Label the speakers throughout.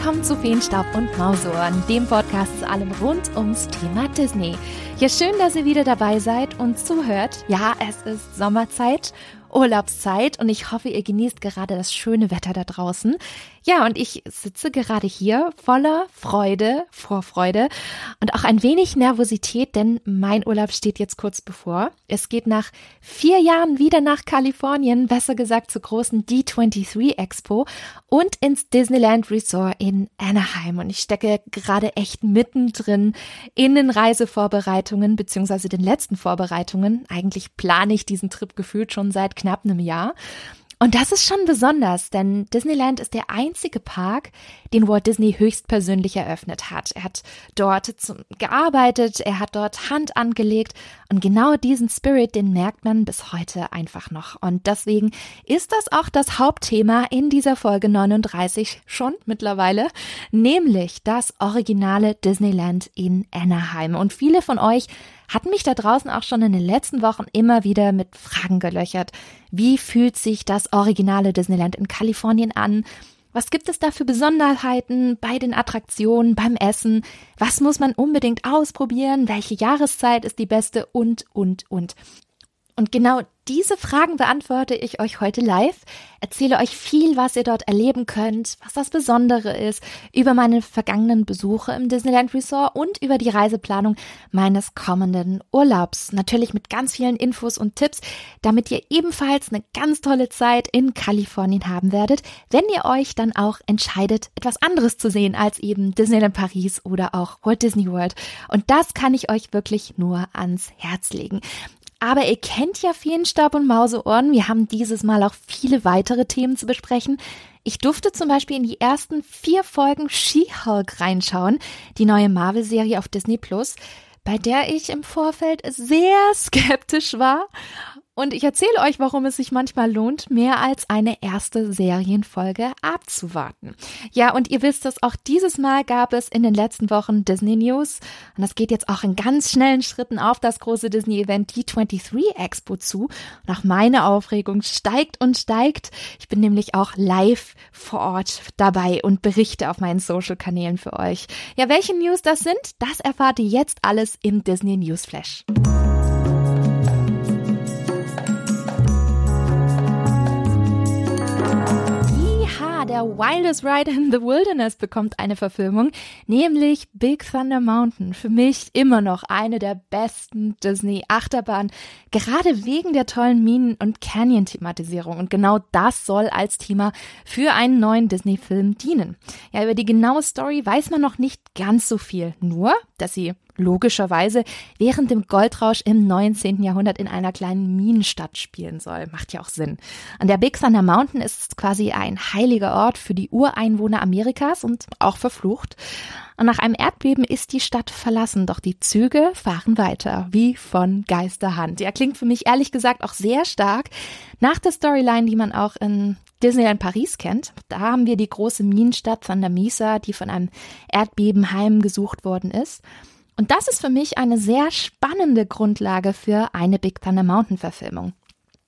Speaker 1: willkommen zu Feenstaub und Mausohren, dem Podcast zu allem rund ums Thema Disney. Ja, schön, dass ihr wieder dabei seid und zuhört. Ja, es ist Sommerzeit Urlaubszeit und ich hoffe, ihr genießt gerade das schöne Wetter da draußen. Ja, und ich sitze gerade hier voller Freude, Vorfreude und auch ein wenig Nervosität, denn mein Urlaub steht jetzt kurz bevor. Es geht nach vier Jahren wieder nach Kalifornien, besser gesagt zur großen D23 Expo und ins Disneyland Resort in Anaheim. Und ich stecke gerade echt mittendrin in den Reisevorbereitungen beziehungsweise den letzten Vorbereitungen. Eigentlich plane ich diesen Trip gefühlt schon seit knapp einem Jahr. Und das ist schon besonders, denn Disneyland ist der einzige Park, den Walt Disney höchstpersönlich eröffnet hat. Er hat dort gearbeitet, er hat dort Hand angelegt und genau diesen Spirit, den merkt man bis heute einfach noch. Und deswegen ist das auch das Hauptthema in dieser Folge 39 schon mittlerweile, nämlich das originale Disneyland in Anaheim. Und viele von euch hatten mich da draußen auch schon in den letzten Wochen immer wieder mit Fragen gelöchert. Wie fühlt sich das originale Disneyland in Kalifornien an? Was gibt es da für Besonderheiten bei den Attraktionen, beim Essen? Was muss man unbedingt ausprobieren? Welche Jahreszeit ist die beste? Und, und, und. Und genau diese Fragen beantworte ich euch heute live, erzähle euch viel, was ihr dort erleben könnt, was das Besondere ist, über meine vergangenen Besuche im Disneyland Resort und über die Reiseplanung meines kommenden Urlaubs. Natürlich mit ganz vielen Infos und Tipps, damit ihr ebenfalls eine ganz tolle Zeit in Kalifornien haben werdet, wenn ihr euch dann auch entscheidet, etwas anderes zu sehen als eben Disneyland Paris oder auch Walt Disney World. Und das kann ich euch wirklich nur ans Herz legen. Aber ihr kennt ja Feenstaub und Mauseohren. Wir haben dieses Mal auch viele weitere Themen zu besprechen. Ich durfte zum Beispiel in die ersten vier Folgen She-Hulk reinschauen, die neue Marvel-Serie auf Disney Plus, bei der ich im Vorfeld sehr skeptisch war und ich erzähle euch, warum es sich manchmal lohnt, mehr als eine erste Serienfolge abzuwarten. Ja, und ihr wisst es, auch dieses Mal gab es in den letzten Wochen Disney News. Und das geht jetzt auch in ganz schnellen Schritten auf das große Disney-Event D23 Expo zu. Und auch meine Aufregung steigt und steigt. Ich bin nämlich auch live vor Ort dabei und berichte auf meinen Social-Kanälen für euch. Ja, welche News das sind, das erfahrt ihr jetzt alles im Disney News Flash. Der Wildest Ride in the Wilderness bekommt eine Verfilmung, nämlich Big Thunder Mountain. Für mich immer noch eine der besten Disney-Achterbahnen, gerade wegen der tollen Minen- und Canyon-Thematisierung. Und genau das soll als Thema für einen neuen Disney-Film dienen. Ja, über die genaue Story weiß man noch nicht ganz so viel. Nur, dass sie logischerweise während dem Goldrausch im 19. Jahrhundert in einer kleinen Minenstadt spielen soll. Macht ja auch Sinn. An der Big Thunder Mountain ist quasi ein heiliger Ort für die Ureinwohner Amerikas und auch verflucht. Und nach einem Erdbeben ist die Stadt verlassen, doch die Züge fahren weiter, wie von Geisterhand. Ja, klingt für mich ehrlich gesagt auch sehr stark nach der Storyline, die man auch in Disneyland Paris kennt. Da haben wir die große Minenstadt Thunder Mesa, die von einem Erdbeben heimgesucht worden ist. Und das ist für mich eine sehr spannende Grundlage für eine Big Thunder Mountain Verfilmung.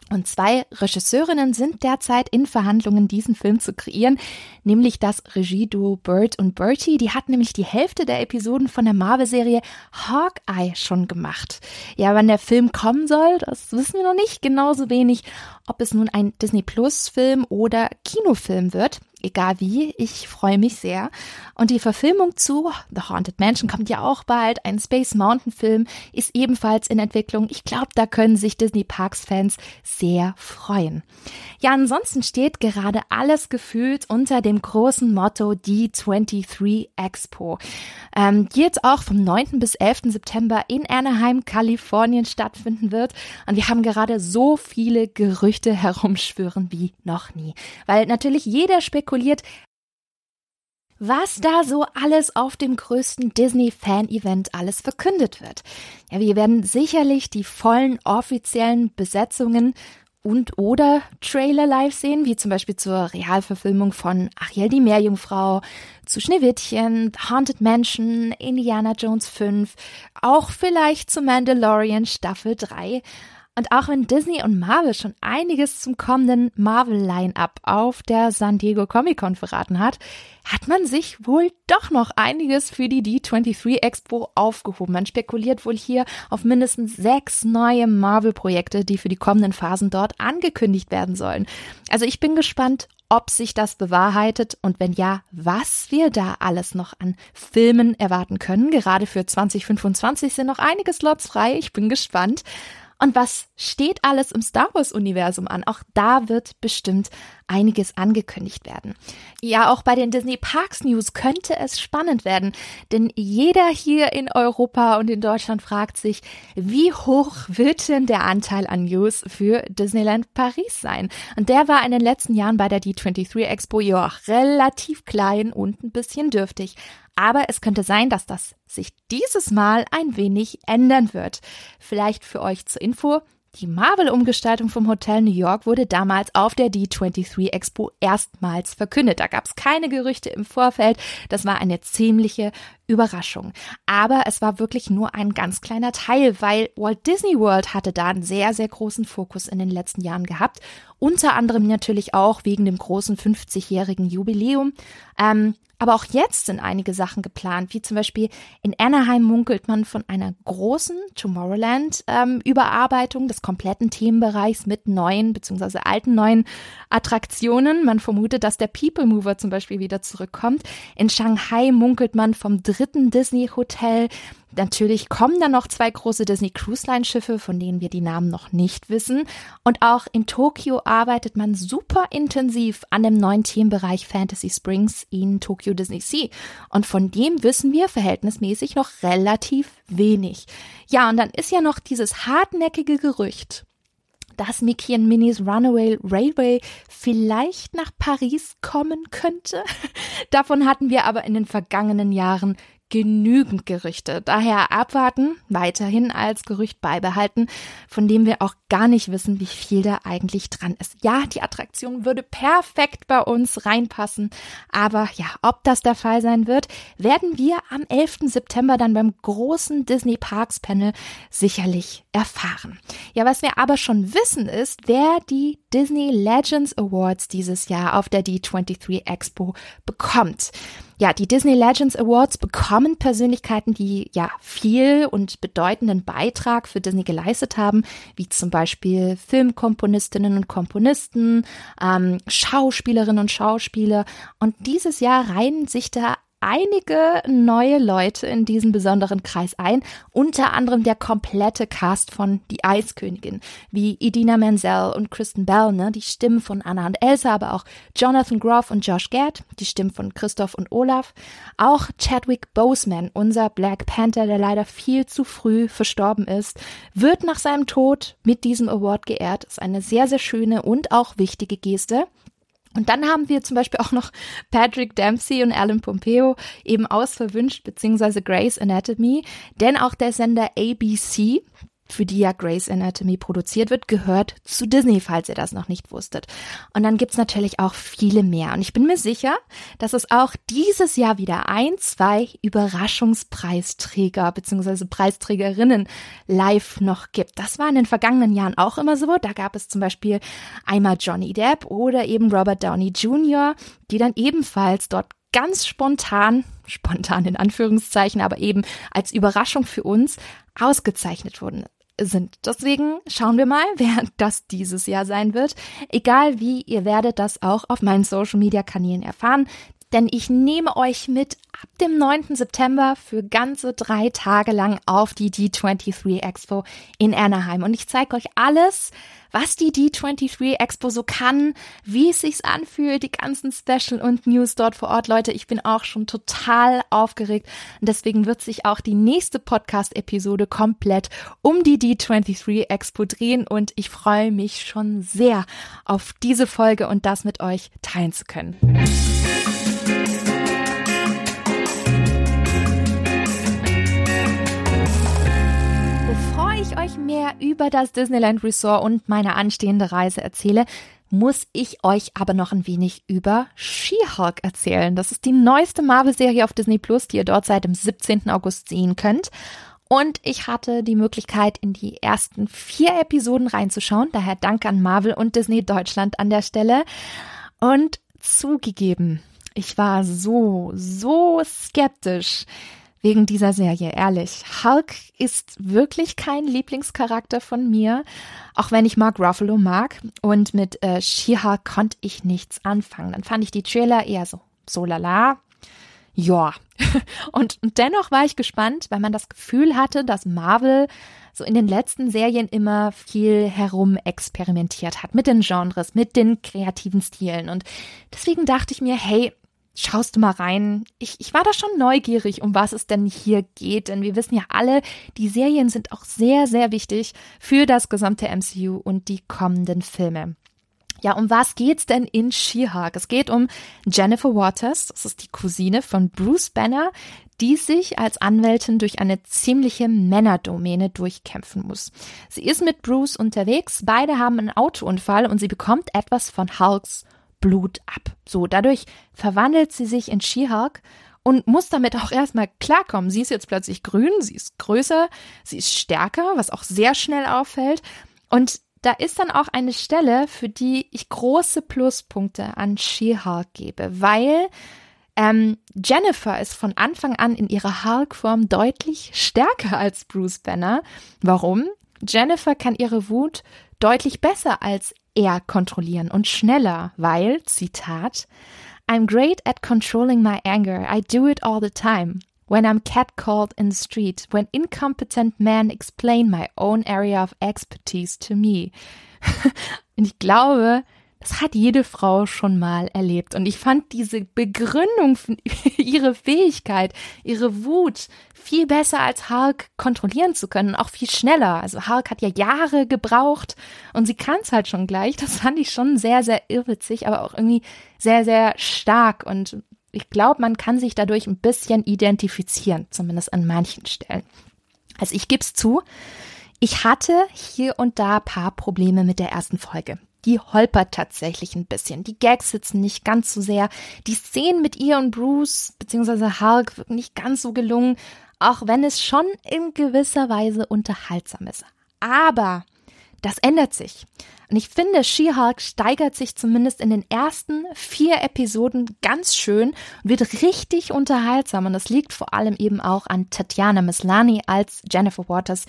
Speaker 1: Und zwei Regisseurinnen sind derzeit in Verhandlungen, diesen Film zu kreieren, nämlich das Regieduo Bert und Bertie. Die hat nämlich die Hälfte der Episoden von der Marvel-Serie Hawkeye schon gemacht. Ja, wann der Film kommen soll, das wissen wir noch nicht. Genauso wenig, ob es nun ein Disney Plus Film oder Kinofilm wird egal wie, ich freue mich sehr. Und die Verfilmung zu The Haunted Mansion kommt ja auch bald. Ein Space Mountain Film ist ebenfalls in Entwicklung. Ich glaube, da können sich Disney Parks Fans sehr freuen. Ja, ansonsten steht gerade alles gefühlt unter dem großen Motto D23 Expo, ähm, die jetzt auch vom 9. bis 11. September in Anaheim, Kalifornien stattfinden wird. Und wir haben gerade so viele Gerüchte herumschwören wie noch nie. Weil natürlich jeder spekuliert, spekuliert, was da so alles auf dem größten Disney-Fan-Event alles verkündet wird. Ja, wir werden sicherlich die vollen offiziellen Besetzungen und oder Trailer live sehen, wie zum Beispiel zur Realverfilmung von Ariel die Meerjungfrau, zu Schneewittchen, Haunted Mansion, Indiana Jones 5, auch vielleicht zu Mandalorian Staffel 3 Und auch wenn Disney und Marvel schon einiges zum kommenden Marvel-Line-Up auf der San Diego Comic-Con verraten hat, hat man sich wohl doch noch einiges für die D23 Expo aufgehoben. Man spekuliert wohl hier auf mindestens sechs neue Marvel-Projekte, die für die kommenden Phasen dort angekündigt werden sollen. Also ich bin gespannt, ob sich das bewahrheitet und wenn ja, was wir da alles noch an Filmen erwarten können. Gerade für 2025 sind noch einige Slots frei. Ich bin gespannt. Und was steht alles im Star Wars-Universum an? Auch da wird bestimmt einiges angekündigt werden. Ja, auch bei den Disney Parks News könnte es spannend werden, denn jeder hier in Europa und in Deutschland fragt sich, wie hoch wird denn der Anteil an News für Disneyland Paris sein? Und der war in den letzten Jahren bei der D23 Expo ja relativ klein und ein bisschen dürftig. Aber es könnte sein, dass das sich dieses Mal ein wenig ändern wird. Vielleicht für euch zur Info. Die Marvel-Umgestaltung vom Hotel New York wurde damals auf der D23 Expo erstmals verkündet. Da gab es keine Gerüchte im Vorfeld. Das war eine ziemliche Überraschung. Aber es war wirklich nur ein ganz kleiner Teil, weil Walt Disney World hatte da einen sehr, sehr großen Fokus in den letzten Jahren gehabt. Unter anderem natürlich auch wegen dem großen 50-jährigen Jubiläum. Ähm, aber auch jetzt sind einige Sachen geplant, wie zum Beispiel in Anaheim munkelt man von einer großen Tomorrowland-Überarbeitung ähm, des kompletten Themenbereichs mit neuen bzw. alten neuen Attraktionen. Man vermutet, dass der People Mover zum Beispiel wieder zurückkommt. In Shanghai munkelt man vom dritten Disney Hotel. Natürlich kommen da noch zwei große Disney Cruise Line Schiffe, von denen wir die Namen noch nicht wissen. Und auch in Tokio arbeitet man super intensiv an dem neuen Themenbereich Fantasy Springs in Tokyo Disney Sea. Und von dem wissen wir verhältnismäßig noch relativ wenig. Ja, und dann ist ja noch dieses hartnäckige Gerücht, dass Mickey und Minnie's Runaway Railway vielleicht nach Paris kommen könnte. Davon hatten wir aber in den vergangenen Jahren genügend Gerüchte. Daher abwarten, weiterhin als Gerücht beibehalten, von dem wir auch gar nicht wissen, wie viel da eigentlich dran ist. Ja, die Attraktion würde perfekt bei uns reinpassen, aber ja, ob das der Fall sein wird, werden wir am 11. September dann beim großen Disney Parks Panel sicherlich erfahren. Ja, was wir aber schon wissen ist, wer die Disney Legends Awards dieses Jahr auf der D23 Expo bekommt. Ja, die Disney Legends Awards bekommen Persönlichkeiten, die ja viel und bedeutenden Beitrag für Disney geleistet haben, wie zum Beispiel Filmkomponistinnen und Komponisten, ähm, Schauspielerinnen und Schauspieler. Und dieses Jahr reihen sich da einige neue Leute in diesen besonderen Kreis ein, unter anderem der komplette Cast von Die Eiskönigin, wie Idina Menzel und Kristen Bell, ne, die Stimmen von Anna und Elsa, aber auch Jonathan Groff und Josh Gad, die Stimmen von Christoph und Olaf, auch Chadwick Boseman, unser Black Panther, der leider viel zu früh verstorben ist, wird nach seinem Tod mit diesem Award geehrt. Ist eine sehr, sehr schöne und auch wichtige Geste. Und dann haben wir zum Beispiel auch noch Patrick Dempsey und Alan Pompeo eben ausverwünscht, beziehungsweise Grace Anatomy, denn auch der Sender ABC, für die ja Grey's Anatomy produziert wird, gehört zu Disney, falls ihr das noch nicht wusstet. Und dann gibt's natürlich auch viele mehr. Und ich bin mir sicher, dass es auch dieses Jahr wieder ein, zwei Überraschungspreisträger bzw. Preisträgerinnen live noch gibt. Das war in den vergangenen Jahren auch immer so. Da gab es zum Beispiel einmal Johnny Depp oder eben Robert Downey Jr., die dann ebenfalls dort ganz spontan, spontan in Anführungszeichen, aber eben als Überraschung für uns ausgezeichnet wurden sind. Deswegen schauen wir mal, wer das dieses Jahr sein wird. Egal wie, ihr werdet das auch auf meinen Social Media Kanälen erfahren denn ich nehme euch mit ab dem 9. September für ganze drei Tage lang auf die D23 Expo in Anaheim. Und ich zeige euch alles, was die D23 Expo so kann, wie es sich anfühlt, die ganzen Special und News dort vor Ort. Leute, ich bin auch schon total aufgeregt. Und deswegen wird sich auch die nächste Podcast-Episode komplett um die D23 Expo drehen. Und ich freue mich schon sehr auf diese Folge und das mit euch teilen zu können. Ich euch mehr über das Disneyland Resort und meine anstehende Reise erzähle, muss ich euch aber noch ein wenig über She-Hulk erzählen. Das ist die neueste Marvel-Serie auf Disney Plus, die ihr dort seit dem 17. August sehen könnt. Und ich hatte die Möglichkeit, in die ersten vier Episoden reinzuschauen. Daher Dank an Marvel und Disney Deutschland an der Stelle. Und zugegeben, ich war so, so skeptisch wegen dieser Serie, ehrlich. Hulk ist wirklich kein Lieblingscharakter von mir, auch wenn ich Mark Ruffalo mag. Und mit äh, She-Hulk konnte ich nichts anfangen. Dann fand ich die Trailer eher so, so lala, ja. Und, dennoch war ich gespannt, weil man das Gefühl hatte, dass Marvel so in den letzten Serien immer viel herum experimentiert hat mit den Genres, mit den kreativen Stilen. Und deswegen dachte ich mir, hey, schaust du mal rein. Ich, ich war da schon neugierig, um was es denn hier geht, denn wir wissen ja alle, die Serien sind auch sehr, sehr wichtig für das gesamte MCU und die kommenden Filme. Ja, um was geht's denn in She-Hulk? Es geht um Jennifer Waters, das ist die Cousine von Bruce Banner, die sich als Anwältin durch eine ziemliche Männerdomäne durchkämpfen muss. Sie ist mit Bruce unterwegs, beide haben einen Autounfall und sie bekommt etwas von Hulks Blut ab. So, dadurch verwandelt sie sich in She-Hulk und muss damit auch erstmal klarkommen. Sie ist jetzt plötzlich grün, sie ist größer, sie ist stärker, was auch sehr schnell auffällt. Und da ist dann auch eine Stelle, für die ich große Pluspunkte an She-Hulk gebe, weil ähm, Jennifer ist von Anfang an in ihrer Hulk-Form deutlich stärker als Bruce Banner. Warum? Jennifer kann ihre Wut deutlich besser als er kontrollieren und schneller, weil, Zitat, I'm great at controlling my anger. I do it all the time when I'm catcalled in the street, when incompetent men explain my own area of expertise to me. Und ich glaube, das hat jede Frau schon mal erlebt. Und ich fand diese Begründung, ihre Fähigkeit, ihre Wut viel besser als Hulk kontrollieren zu können, auch viel schneller. Also Hulk hat ja Jahre gebraucht und sie kann es halt schon gleich. Das fand ich schon sehr, sehr irrwitzig, aber auch irgendwie sehr, sehr stark und ich glaube, man kann sich dadurch ein bisschen identifizieren, zumindest an manchen Stellen. Also ich gebe es zu, ich hatte hier und da paar Probleme mit der ersten Folge. Die holpert tatsächlich ein bisschen. Die Gags sitzen nicht ganz so sehr. Die Szenen mit ihr und Bruce bzw. Hulk wirken nicht ganz so gelungen, auch wenn es schon in gewisser Weise unterhaltsam ist. Aber das ändert sich. Und ich finde, She-Hulk steigert sich zumindest in den ersten vier Episoden ganz schön und wird richtig unterhaltsam. Und das liegt vor allem eben auch an Tatjana Mislani als Jennifer Waters.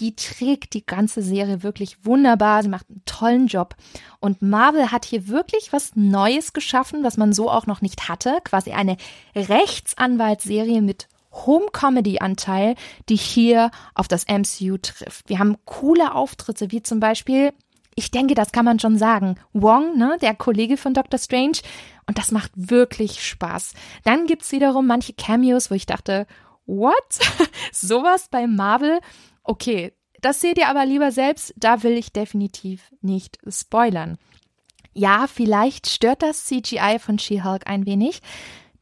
Speaker 1: Die trägt die ganze Serie wirklich wunderbar. Sie macht einen tollen Job. Und Marvel hat hier wirklich was Neues geschaffen, was man so auch noch nicht hatte. Quasi eine Rechtsanwaltsserie mit Home-Comedy-Anteil, die hier auf das MCU trifft. Wir haben coole Auftritte, wie zum Beispiel ich denke, das kann man schon sagen. Wong, ne, der Kollege von Doctor Strange. Und das macht wirklich Spaß. Dann gibt's wiederum manche Cameos, wo ich dachte, what? Sowas bei Marvel? Okay, das seht ihr aber lieber selbst. Da will ich definitiv nicht spoilern. Ja, vielleicht stört das CGI von She-Hulk ein wenig.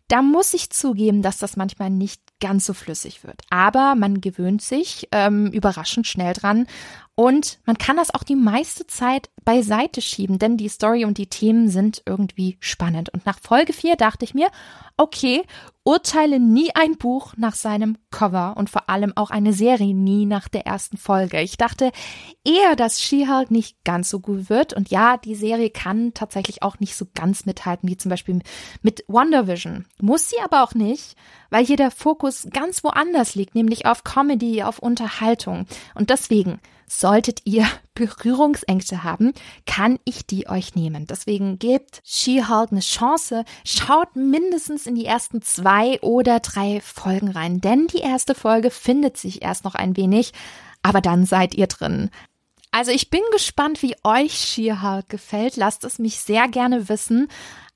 Speaker 1: Da muss ich zugeben, dass das manchmal nicht ganz so flüssig wird. Aber man gewöhnt sich ähm, überraschend schnell dran und man kann das auch die meiste Zeit beiseite schieben, denn die Story und die Themen sind irgendwie spannend. Und nach Folge 4 dachte ich mir, okay, urteile nie ein Buch nach seinem Cover und vor allem auch eine Serie nie nach der ersten Folge. Ich dachte eher, dass She-Hulk nicht ganz so gut wird. Und ja, die Serie kann tatsächlich auch nicht so ganz mithalten, wie zum Beispiel mit Wonder Vision. Muss sie aber auch nicht, weil hier der Fokus ganz woanders liegt, nämlich auf Comedy, auf Unterhaltung. Und deswegen Solltet ihr Berührungsängste haben, kann ich die euch nehmen. Deswegen gebt She-Hulk eine Chance. Schaut mindestens in die ersten zwei oder drei Folgen rein, denn die erste Folge findet sich erst noch ein wenig, aber dann seid ihr drin. Also ich bin gespannt, wie euch She-Hulk gefällt. Lasst es mich sehr gerne wissen.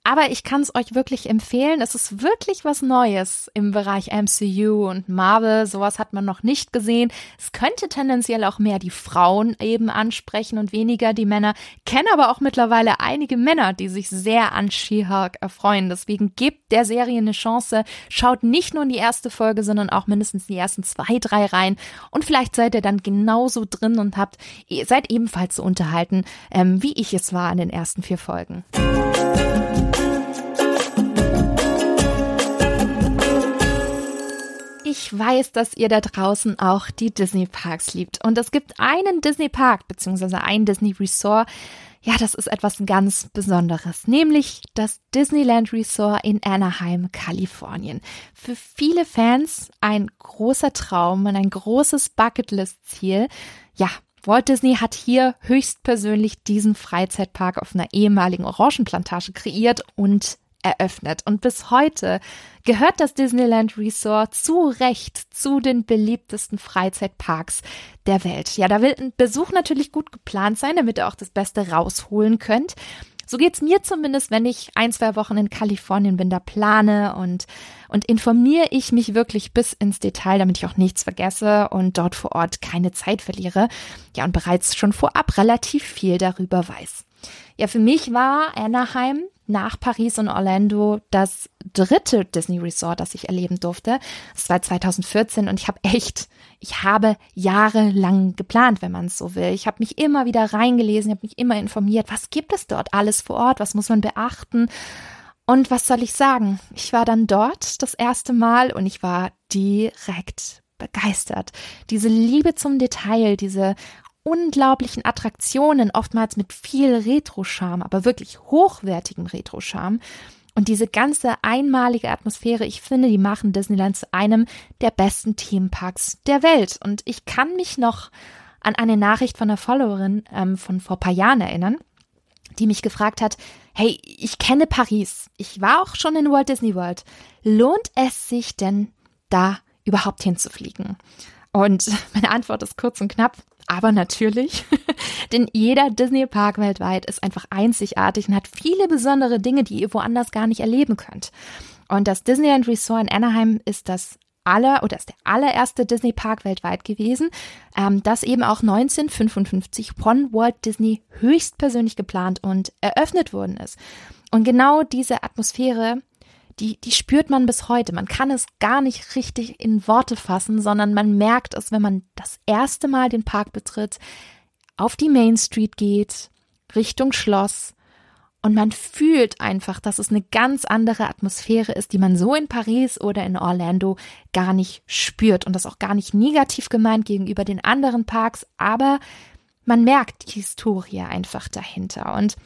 Speaker 1: Aber ich kann es euch wirklich empfehlen. Es ist wirklich was Neues im Bereich MCU und Marvel. Sowas hat man noch nicht gesehen. Es könnte tendenziell auch mehr die Frauen eben ansprechen und weniger die Männer. Kenne aber auch mittlerweile einige Männer, die sich sehr an She-Hulk erfreuen. Deswegen gebt der Serie eine Chance. Schaut nicht nur in die erste Folge, sondern auch mindestens die ersten zwei, drei rein. Und vielleicht seid ihr dann genauso drin und habt, seid ebenfalls so unterhalten, ähm, wie ich es war in den ersten vier Folgen. Weiß, dass ihr da draußen auch die Disney Parks liebt. Und es gibt einen Disney Park, beziehungsweise ein Disney Resort. Ja, das ist etwas ganz Besonderes, nämlich das Disneyland Resort in Anaheim, Kalifornien. Für viele Fans ein großer Traum und ein großes Bucketlist-Ziel. Ja, Walt Disney hat hier höchstpersönlich diesen Freizeitpark auf einer ehemaligen Orangenplantage kreiert und eröffnet. Und bis heute gehört das Disneyland Resort zu Recht zu den beliebtesten Freizeitparks der Welt. Ja, da will ein Besuch natürlich gut geplant sein, damit ihr auch das Beste rausholen könnt. So geht's mir zumindest, wenn ich ein, zwei Wochen in Kalifornien bin, da plane und, und informiere ich mich wirklich bis ins Detail, damit ich auch nichts vergesse und dort vor Ort keine Zeit verliere. Ja, und bereits schon vorab relativ viel darüber weiß. Ja, für mich war Anaheim nach Paris und Orlando das dritte Disney Resort, das ich erleben durfte. Das war 2014 und ich habe echt, ich habe jahrelang geplant, wenn man es so will. Ich habe mich immer wieder reingelesen, habe mich immer informiert, was gibt es dort alles vor Ort, was muss man beachten. Und was soll ich sagen? Ich war dann dort das erste Mal und ich war direkt begeistert. Diese Liebe zum Detail, diese unglaublichen Attraktionen, oftmals mit viel Retro-Charme, aber wirklich hochwertigem Retro-Charme. Und diese ganze einmalige Atmosphäre, ich finde, die machen Disneyland zu einem der besten Themenparks der Welt. Und ich kann mich noch an eine Nachricht von einer Followerin ähm, von vor paar Jahren erinnern, die mich gefragt hat, hey, ich kenne Paris, ich war auch schon in Walt Disney World. Lohnt es sich denn da überhaupt hinzufliegen? Und meine Antwort ist kurz und knapp, aber natürlich, denn jeder Disney-Park weltweit ist einfach einzigartig und hat viele besondere Dinge, die ihr woanders gar nicht erleben könnt. Und das Disneyland Resort in Anaheim ist das aller oder ist der allererste Disney Park weltweit gewesen, ähm, das eben auch 1955 von Walt Disney höchstpersönlich geplant und eröffnet worden ist. Und genau diese Atmosphäre die, die spürt man bis heute. Man kann es gar nicht richtig in Worte fassen, sondern man merkt es, wenn man das erste Mal den Park betritt, auf die Main Street geht, Richtung Schloss und man fühlt einfach, dass es eine ganz andere Atmosphäre ist, die man so in Paris oder in Orlando gar nicht spürt und das auch gar nicht negativ gemeint gegenüber den anderen Parks, aber man merkt die Historie einfach dahinter und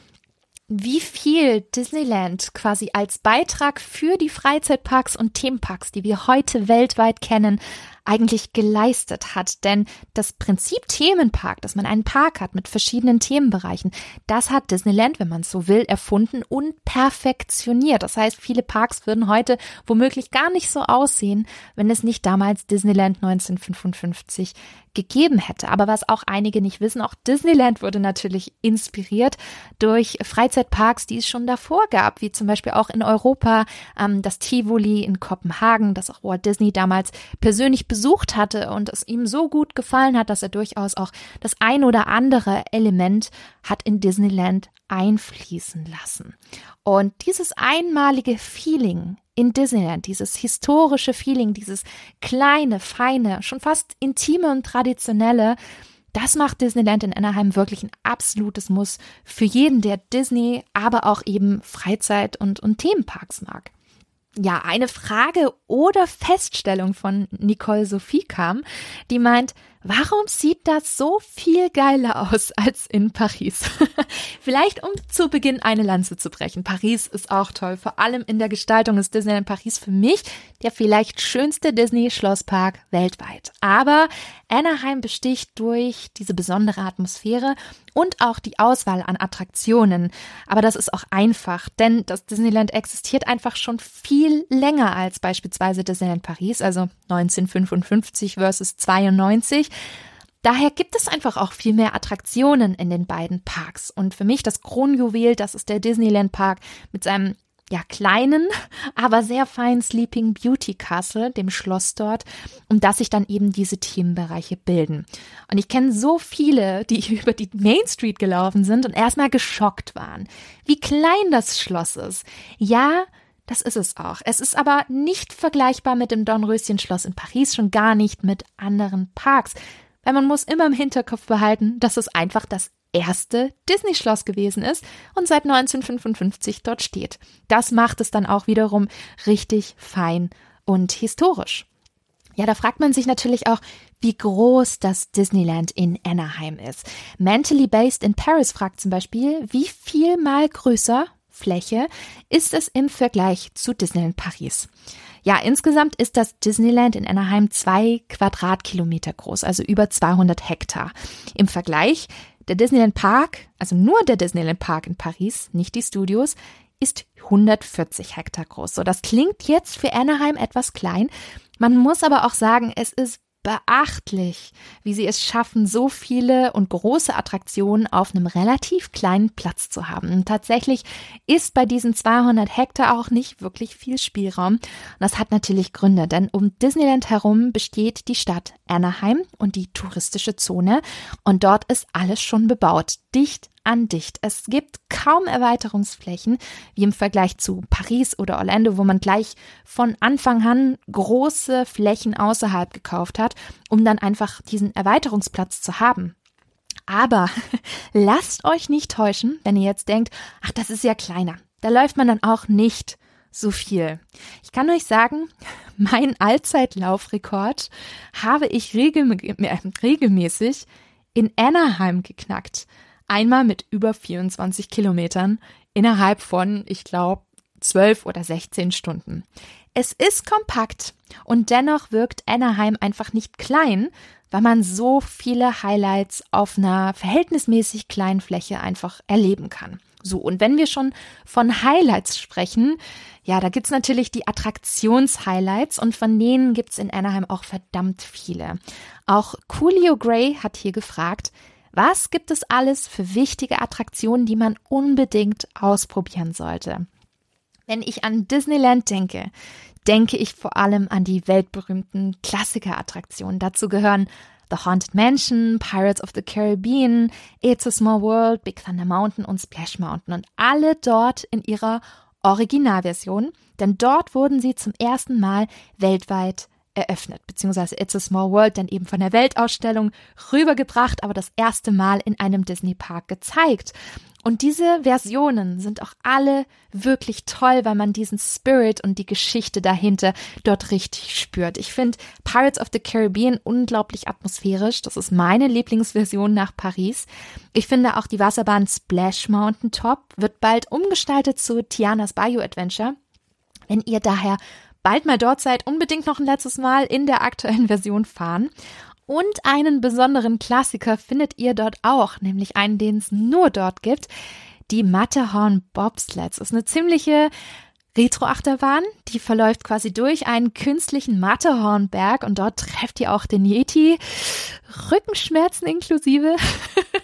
Speaker 1: wie viel Disneyland quasi als Beitrag für die Freizeitparks und Themenparks, die wir heute weltweit kennen, eigentlich geleistet hat. Denn das Prinzip Themenpark, dass man einen Park hat mit verschiedenen Themenbereichen, das hat Disneyland, wenn man es so will, erfunden und perfektioniert. Das heißt, viele Parks würden heute womöglich gar nicht so aussehen, wenn es nicht damals Disneyland 1955 gegeben hätte. Aber was auch einige nicht wissen, auch Disneyland wurde natürlich inspiriert durch Freizeitparks, die es schon davor gab, wie zum Beispiel auch in Europa ähm, das Tivoli in Kopenhagen, das auch Walt Disney damals persönlich besucht hatte und es ihm so gut gefallen hat, dass er durchaus auch das ein oder andere Element hat in Disneyland einfließen lassen. Und dieses einmalige Feeling in Disneyland, dieses historische Feeling, dieses kleine, feine, schon fast intime und traditionelle, das macht Disneyland in Anaheim wirklich ein absolutes Muss für jeden, der Disney, aber auch eben Freizeit- und, und Themenparks mag ja, eine Frage oder Feststellung von Nicole Sophie kam, die meint, warum sieht das so viel geiler aus als in Paris? Vielleicht um zu Beginn eine Lanze zu brechen. Paris ist auch toll. Vor allem in der Gestaltung ist Disneyland Paris für mich der vielleicht schönste Disney-Schlosspark weltweit. Aber Anaheim besticht durch diese besondere Atmosphäre und auch die Auswahl an Attraktionen. Aber das ist auch einfach, denn das Disneyland existiert einfach schon viel länger als beispielsweise Disneyland Paris, also 1955 versus 92. Daher gibt es einfach auch viel mehr Attraktionen in den beiden Parks. Und für mich das Kronjuwel, das ist der Disneyland Park mit seinem ja, kleinen, aber sehr feinen Sleeping Beauty Castle, dem Schloss dort, um das sich dann eben diese Themenbereiche bilden. Und ich kenne so viele, die über die Main Street gelaufen sind und erstmal geschockt waren, wie klein das Schloss ist. Ja, das ist es auch. Es ist aber nicht vergleichbar mit dem Dornröschen-Schloss in Paris, schon gar nicht mit anderen Parks. Weil man muss immer im Hinterkopf behalten, dass es einfach das erste Disney-Schloss gewesen ist und seit 1955 dort steht. Das macht es dann auch wiederum richtig fein und historisch. Ja, da fragt man sich natürlich auch, wie groß das Disneyland in Anaheim ist. Mentally Based in Paris fragt zum Beispiel, wie viel mal größer Fläche ist es im Vergleich zu Disneyland Paris? Ja, insgesamt ist das Disneyland in Anaheim zwei Quadratkilometer groß, also über 200 Hektar. Im Vergleich, der Disneyland Park, also nur der Disneyland Park in Paris, nicht die Studios, ist 140 Hektar groß. So, das klingt jetzt für Anaheim etwas klein. Man muss aber auch sagen, es ist beachtlich, wie sie es schaffen, so viele und große Attraktionen auf einem relativ kleinen Platz zu haben. Und tatsächlich ist bei diesen 200 Hektar auch nicht wirklich viel Spielraum. Und das hat natürlich Gründe, denn um Disneyland herum besteht die Stadt Anaheim und die touristische Zone und dort ist alles schon bebaut, dicht andicht. Es gibt kaum Erweiterungsflächen, wie im Vergleich zu Paris oder Orlando, wo man gleich von Anfang an große Flächen außerhalb gekauft hat, um dann einfach diesen Erweiterungsplatz zu haben. Aber lasst euch nicht täuschen, wenn ihr jetzt denkt, ach, das ist ja kleiner. Da läuft man dann auch nicht so viel. Ich kann euch sagen, mein Allzeitlaufrekord habe ich regelmäßig in Anaheim geknackt. Einmal mit über 24 Kilometern innerhalb von, ich glaube, 12 oder 16 Stunden. Es ist kompakt und dennoch wirkt Anaheim einfach nicht klein, weil man so viele Highlights auf einer verhältnismäßig kleinen Fläche einfach erleben kann. So, und wenn wir schon von Highlights sprechen, ja, da gibt's natürlich die Attraktions-Highlights und von denen gibt's in Anaheim auch verdammt viele. Auch Coolio Gray hat hier gefragt, was gibt es alles für wichtige Attraktionen, die man unbedingt ausprobieren sollte? Wenn ich an Disneyland denke, denke ich vor allem an die weltberühmten Klassiker-Attraktionen. Dazu gehören The Haunted Mansion, Pirates of the Caribbean, It's a Small World, Big Thunder Mountain und Splash Mountain und alle dort in ihrer Originalversion, denn dort wurden sie zum ersten Mal weltweit eröffnet, beziehungsweise It's a Small World dann eben von der Weltausstellung rübergebracht, aber das erste Mal in einem Disney Park gezeigt. Und diese Versionen sind auch alle wirklich toll, weil man diesen Spirit und die Geschichte dahinter dort richtig spürt. Ich finde Pirates of the Caribbean unglaublich atmosphärisch. Das ist meine Lieblingsversion nach Paris. Ich finde auch die Wasserbahn Splash Mountain Top wird bald umgestaltet zu Tianas Bayou Adventure. Wenn ihr daher bald mal dort seid, unbedingt noch ein letztes Mal in der aktuellen Version fahren. Und einen besonderen Klassiker findet ihr dort auch, nämlich einen, den es nur dort gibt. Die Matterhorn Bobsleds. Ist eine ziemliche Retro-Achterbahn, die verläuft quasi durch einen künstlichen Matterhornberg und dort trefft ihr auch den Yeti. Rückenschmerzen inklusive.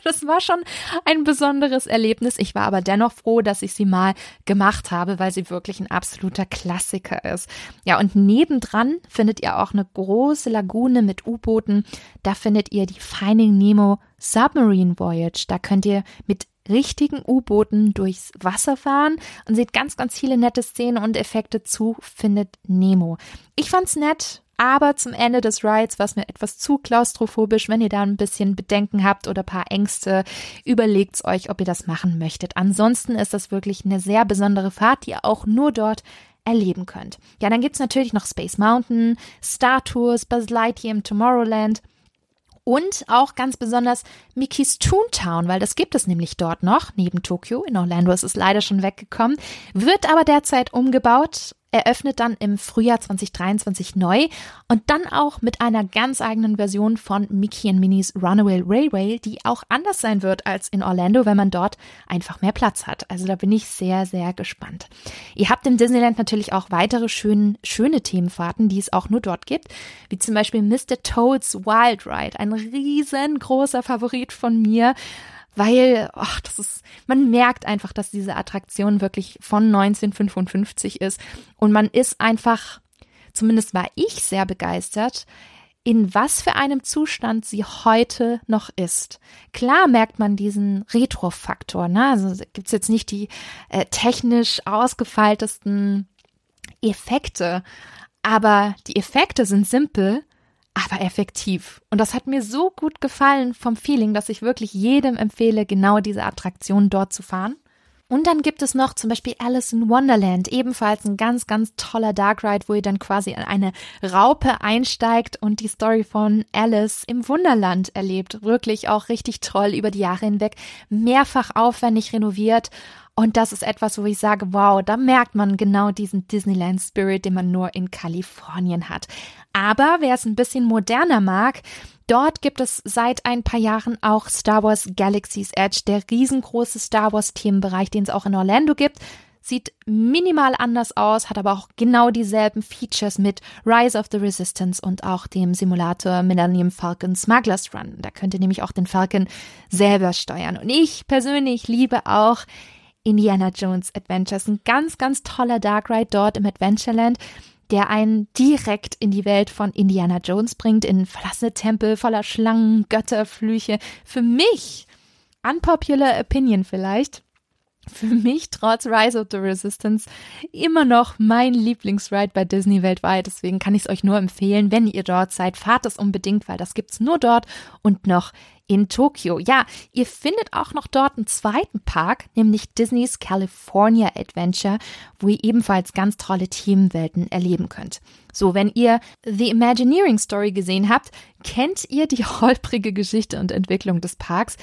Speaker 1: Das war schon ein besonderes Erlebnis. Ich war aber dennoch froh, dass ich sie mal gemacht habe, weil sie wirklich ein absoluter Klassiker ist. Ja, und nebendran findet ihr auch eine große Lagune mit U-Booten. Da findet ihr die Finding Nemo Submarine Voyage. Da könnt ihr mit richtigen U-Booten durchs Wasser fahren und seht ganz, ganz viele nette Szenen und Effekte zu Findet Nemo. Ich fand's nett, aber zum Ende des Rides war es mir etwas zu klaustrophobisch. Wenn ihr da ein bisschen Bedenken habt oder paar Ängste, überlegt's euch, ob ihr das machen möchtet. Ansonsten ist das wirklich eine sehr besondere Fahrt, die ihr auch nur dort erleben könnt. Ja, dann gibt's natürlich noch Space Mountain, Star Tours, Buzz Lightyear im Tomorrowland und auch ganz besonders Mickey's Toontown, weil das gibt es nämlich dort noch, neben Tokio. In Orlando ist es leider schon weggekommen, wird aber derzeit umgebaut eröffnet dann im Frühjahr 2023 neu und dann auch mit einer ganz eigenen Version von Mickey and Minnie's Runaway Railway, die auch anders sein wird als in Orlando, wenn man dort einfach mehr Platz hat. Also da bin ich sehr, sehr gespannt. Ihr habt im Disneyland natürlich auch weitere schön, schöne Themenfahrten, die es auch nur dort gibt, wie zum Beispiel Mr. Toad's Wild Ride, ein riesengroßer Favorit von mir weil, ach, das ist, man merkt einfach, dass diese Attraktion wirklich von 1955 ist und man ist einfach, zumindest war ich sehr begeistert, in was für einem Zustand sie heute noch ist. Klar merkt man diesen Retro-Faktor, ne? Also gibt's jetzt nicht die äh, technisch ausgefeiltesten Effekte, aber die Effekte sind simpel aber effektiv. Und das hat mir so gut gefallen vom Feeling, dass ich wirklich jedem empfehle, genau diese Attraktion dort zu fahren. Und dann gibt es noch zum Beispiel Alice in Wonderland, ebenfalls ein ganz, ganz toller Dark Ride, wo ihr dann quasi in eine Raupe einsteigt und die Story von Alice im Wunderland erlebt. Wirklich auch richtig toll über die Jahre hinweg, mehrfach aufwendig renoviert. Und das ist etwas, wo ich sage, wow, da merkt man genau diesen Disneyland Spirit, den man nur in Kalifornien hat. Aber wer es ein bisschen moderner mag, Dort gibt es seit ein paar Jahren auch Star Wars Galaxy's Edge, der riesengroße Star Wars Themenbereich, den es auch in Orlando gibt. Sieht minimal anders aus, hat aber auch genau dieselben Features mit Rise of the Resistance und auch dem Simulator Millennium Falcon Smugglers Run. Da könnt ihr nämlich auch den Falcon selber steuern. Und ich persönlich liebe auch Indiana Jones Adventures. Ein ganz, ganz toller Dark Ride dort im Adventureland der einen direkt in die Welt von Indiana Jones bringt, in verlassene Tempel voller Schlangen, Götterflüche. Für mich, unpopular opinion vielleicht, für mich trotz Rise of the Resistance immer noch mein Lieblingsride bei Disney weltweit. Deswegen kann ich es euch nur empfehlen, wenn ihr dort seid, fahrt es unbedingt, weil das gibt's nur dort und noch in Tokio. Ja, ihr findet auch noch dort einen zweiten Park, nämlich Disneys California Adventure, wo ihr ebenfalls ganz tolle Themenwelten erleben könnt. So, wenn ihr The Imagineering Story gesehen habt, kennt ihr die holprige Geschichte und Entwicklung des Parks.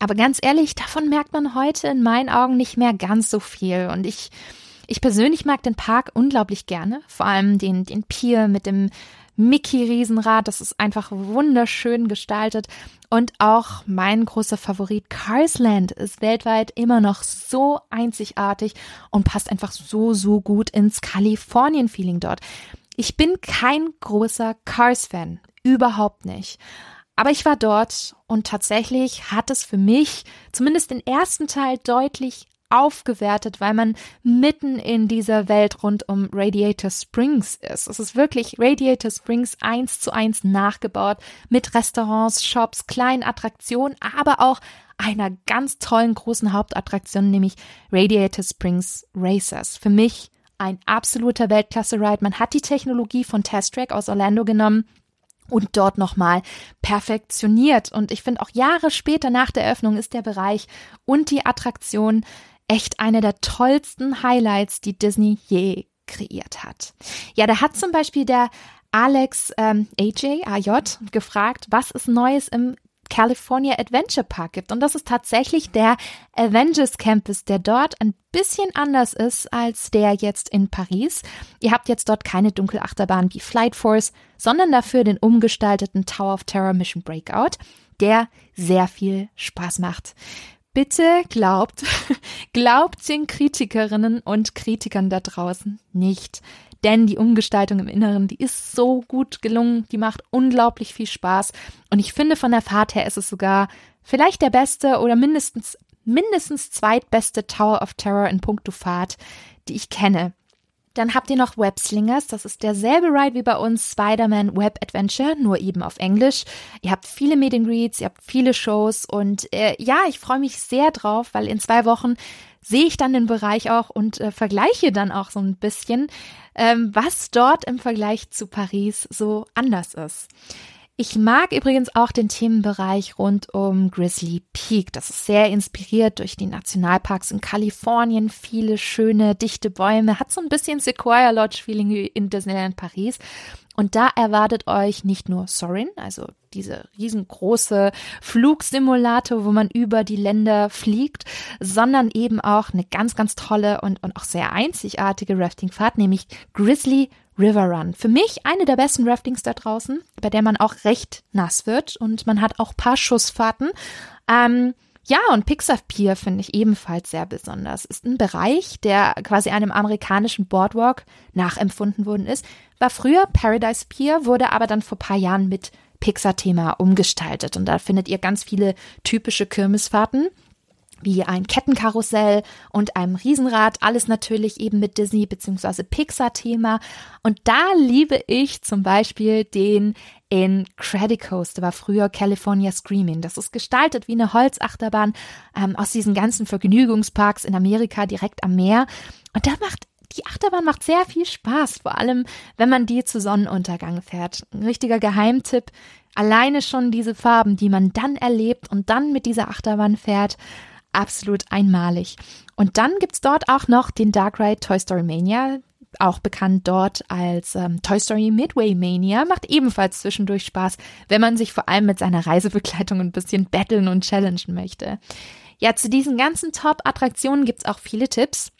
Speaker 1: Aber ganz ehrlich, davon merkt man heute in meinen Augen nicht mehr ganz so viel. Und ich, ich persönlich mag den Park unglaublich gerne. Vor allem den, den Pier mit dem Mickey-Riesenrad. Das ist einfach wunderschön gestaltet. Und auch mein großer Favorit Carsland ist weltweit immer noch so einzigartig und passt einfach so, so gut ins Kalifornien-Feeling dort. Ich bin kein großer Cars-Fan. Überhaupt nicht. Aber ich war dort und tatsächlich hat es für mich zumindest den ersten Teil deutlich aufgewertet, weil man mitten in dieser Welt rund um Radiator Springs ist. Es ist wirklich Radiator Springs eins zu eins nachgebaut mit Restaurants, Shops, kleinen Attraktionen, aber auch einer ganz tollen großen Hauptattraktion, nämlich Radiator Springs Racers. Für mich ein absoluter Weltklasse-Ride. Man hat die Technologie von Test Track aus Orlando genommen und dort nochmal perfektioniert. Und ich finde auch Jahre später nach der Eröffnung ist der Bereich und die Attraktion echt eine der tollsten Highlights, die Disney je kreiert hat. Ja, da hat zum Beispiel der Alex ähm, AJ, AJ gefragt, was ist Neues im California Adventure Park gibt. Und das ist tatsächlich der Avengers Campus, der dort ein bisschen anders ist als der jetzt in Paris. Ihr habt jetzt dort keine Dunkelachterbahn wie Flight Force, sondern dafür den umgestalteten Tower of Terror Mission Breakout, der sehr viel Spaß macht. Bitte glaubt, glaubt den Kritikerinnen und Kritikern da draußen nicht denn die Umgestaltung im Inneren, die ist so gut gelungen, die macht unglaublich viel Spaß und ich finde von der Fahrt her ist es sogar vielleicht der beste oder mindestens mindestens zweitbeste Tower of Terror in puncto Fahrt, die ich kenne. Dann habt ihr noch Webslingers, das ist derselbe Ride wie bei uns Spider-Man Web Adventure, nur eben auf Englisch. Ihr habt viele Meet Greets, ihr habt viele Shows und äh, ja, ich freue mich sehr drauf, weil in zwei Wochen sehe ich dann den Bereich auch und äh, vergleiche dann auch so ein bisschen, ähm, was dort im Vergleich zu Paris so anders ist. Ich mag übrigens auch den Themenbereich rund um Grizzly Peak. Das ist sehr inspiriert durch die Nationalparks in Kalifornien. Viele schöne, dichte Bäume. Hat so ein bisschen Sequoia Lodge Feeling in Disneyland Paris. Und da erwartet euch nicht nur Sorin, also diese riesengroße Flugsimulator, wo man über die Länder fliegt, sondern eben auch eine ganz, ganz tolle und, und auch sehr einzigartige Raftingfahrt, nämlich Grizzly River Run. Für mich eine der besten Raftings da draußen, bei der man auch recht nass wird und man hat auch paar Schussfahrten. Ähm, ja, und Pixar Pier finde ich ebenfalls sehr besonders. Ist ein Bereich, der quasi einem amerikanischen Boardwalk nachempfunden worden ist. War früher Paradise Pier, wurde aber dann vor paar Jahren mit Pixar-Thema umgestaltet. Und da findet ihr ganz viele typische Kirmesfahrten wie ein Kettenkarussell und einem Riesenrad, alles natürlich eben mit Disney bzw. Pixar-Thema. Und da liebe ich zum Beispiel den Incredicoaster, der war früher California Screaming. Das ist gestaltet wie eine Holzachterbahn ähm, aus diesen ganzen Vergnügungsparks in Amerika direkt am Meer. Und da macht die Achterbahn macht sehr viel Spaß, vor allem wenn man die zu Sonnenuntergang fährt. Ein richtiger Geheimtipp. Alleine schon diese Farben, die man dann erlebt und dann mit dieser Achterbahn fährt, absolut einmalig. Und dann gibt's dort auch noch den Dark Ride Toy Story Mania, auch bekannt dort als ähm, Toy Story Midway Mania, macht ebenfalls zwischendurch Spaß, wenn man sich vor allem mit seiner Reisebegleitung ein bisschen betteln und challengen möchte. Ja, zu diesen ganzen Top-Attraktionen gibt's auch viele Tipps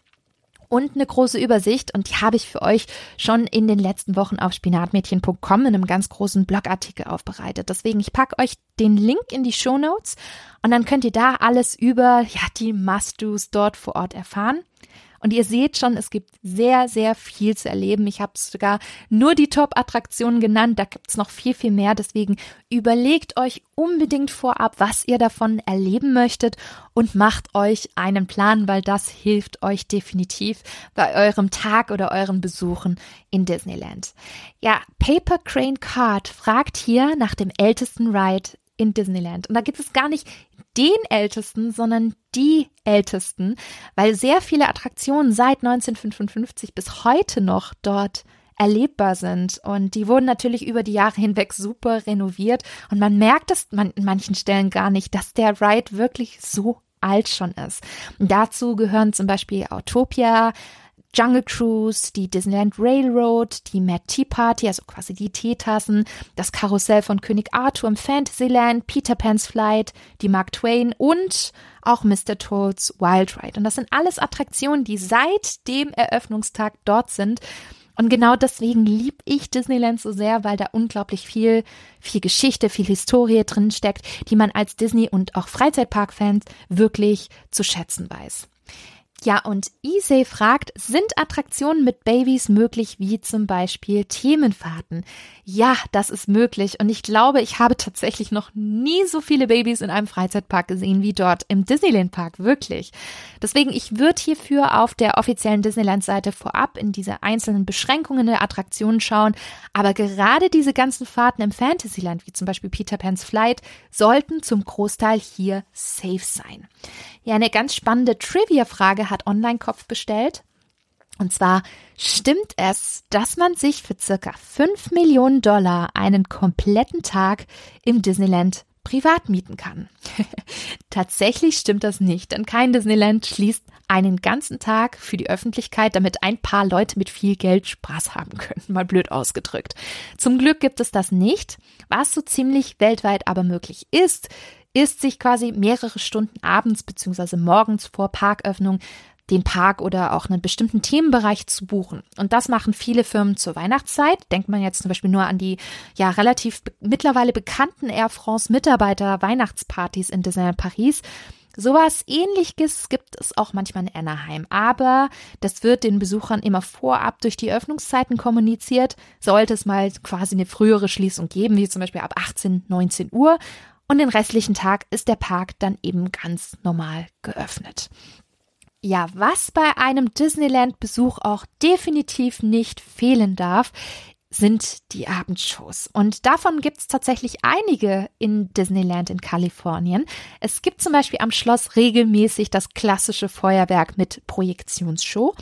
Speaker 1: und eine große Übersicht und die habe ich für euch schon in den letzten Wochen auf spinatmädchen.com in einem ganz großen Blogartikel aufbereitet. Deswegen, ich packe euch den Link in die Show Notes und dann könnt ihr da alles über ja, die Must-Dos dort vor Ort erfahren. Und ihr seht schon, es gibt sehr, sehr viel zu erleben. Ich habe sogar nur die Top-Attraktionen genannt. Da gibt es noch viel, viel mehr. Deswegen überlegt euch unbedingt vorab, was ihr davon erleben möchtet und macht euch einen Plan, weil das hilft euch definitiv bei eurem Tag oder euren Besuchen in Disneyland. Ja, Paper Crane Card fragt hier nach dem ältesten Ride in Disneyland. Und da gibt es gar nicht den ältesten, sondern die ältesten, weil sehr viele Attraktionen seit 1955 bis heute noch dort erlebbar sind. Und die wurden natürlich über die Jahre hinweg super renoviert. Und man merkt es an manchen Stellen gar nicht, dass der Ride wirklich so alt schon ist. Und dazu gehören zum Beispiel Autopia, Jungle Cruise, die Disneyland Railroad, die Mad Tea Party, also quasi die Teetassen, das Karussell von König Arthur im Fantasyland, Peter Pan's Flight, die Mark Twain und auch Mr. Toads Wild Ride. Und das sind alles Attraktionen, die seit dem Eröffnungstag dort sind. Und genau deswegen liebe ich Disneyland so sehr, weil da unglaublich viel, viel Geschichte, viel Historie drin steckt, die man als Disney- und auch Freizeitpark-Fans wirklich zu schätzen weiß. Ja, und Ise fragt, sind Attraktionen mit Babys möglich, wie zum Beispiel Themenfahrten? Ja, das ist möglich. Und ich glaube, ich habe tatsächlich noch nie so viele Babys in einem Freizeitpark gesehen wie dort im Disneyland Park. Wirklich. Deswegen, ich würde hierfür auf der offiziellen Disneyland-Seite vorab in diese einzelnen Beschränkungen der Attraktionen schauen. Aber gerade diese ganzen Fahrten im Fantasyland, wie zum Beispiel Peter Pan's Flight, sollten zum Großteil hier safe sein. Ja, eine ganz spannende Trivia-Frage hat Online-Kopf bestellt. Und zwar stimmt es, dass man sich für circa 5 Millionen Dollar einen kompletten Tag im Disneyland privat mieten kann. Tatsächlich stimmt das nicht, denn kein Disneyland schließt einen ganzen Tag für die Öffentlichkeit, damit ein paar Leute mit viel Geld Spaß haben können, mal blöd ausgedrückt. Zum Glück gibt es das nicht, was so ziemlich weltweit aber möglich ist, ist, sich quasi mehrere Stunden abends bzw. morgens vor Parköffnung den Park oder auch einen bestimmten Themenbereich zu buchen. Und das machen viele Firmen zur Weihnachtszeit. Denkt man jetzt zum Beispiel nur an die ja relativ mittlerweile bekannten Air France Mitarbeiter Weihnachtspartys in Disneyland Paris. Sowas ähnliches gibt es auch manchmal in Anaheim, aber das wird den Besuchern immer vorab durch die Öffnungszeiten kommuniziert. Sollte es mal quasi eine frühere Schließung geben, wie zum Beispiel ab 18, 19 Uhr, und den restlichen Tag ist der Park dann eben ganz normal geöffnet. Ja, was bei einem Disneyland-Besuch auch definitiv nicht fehlen darf, sind die Abendshows. Und davon gibt es tatsächlich einige in Disneyland in Kalifornien. Es gibt zum Beispiel am Schloss regelmäßig das klassische Feuerwerk mit Projektionsshow.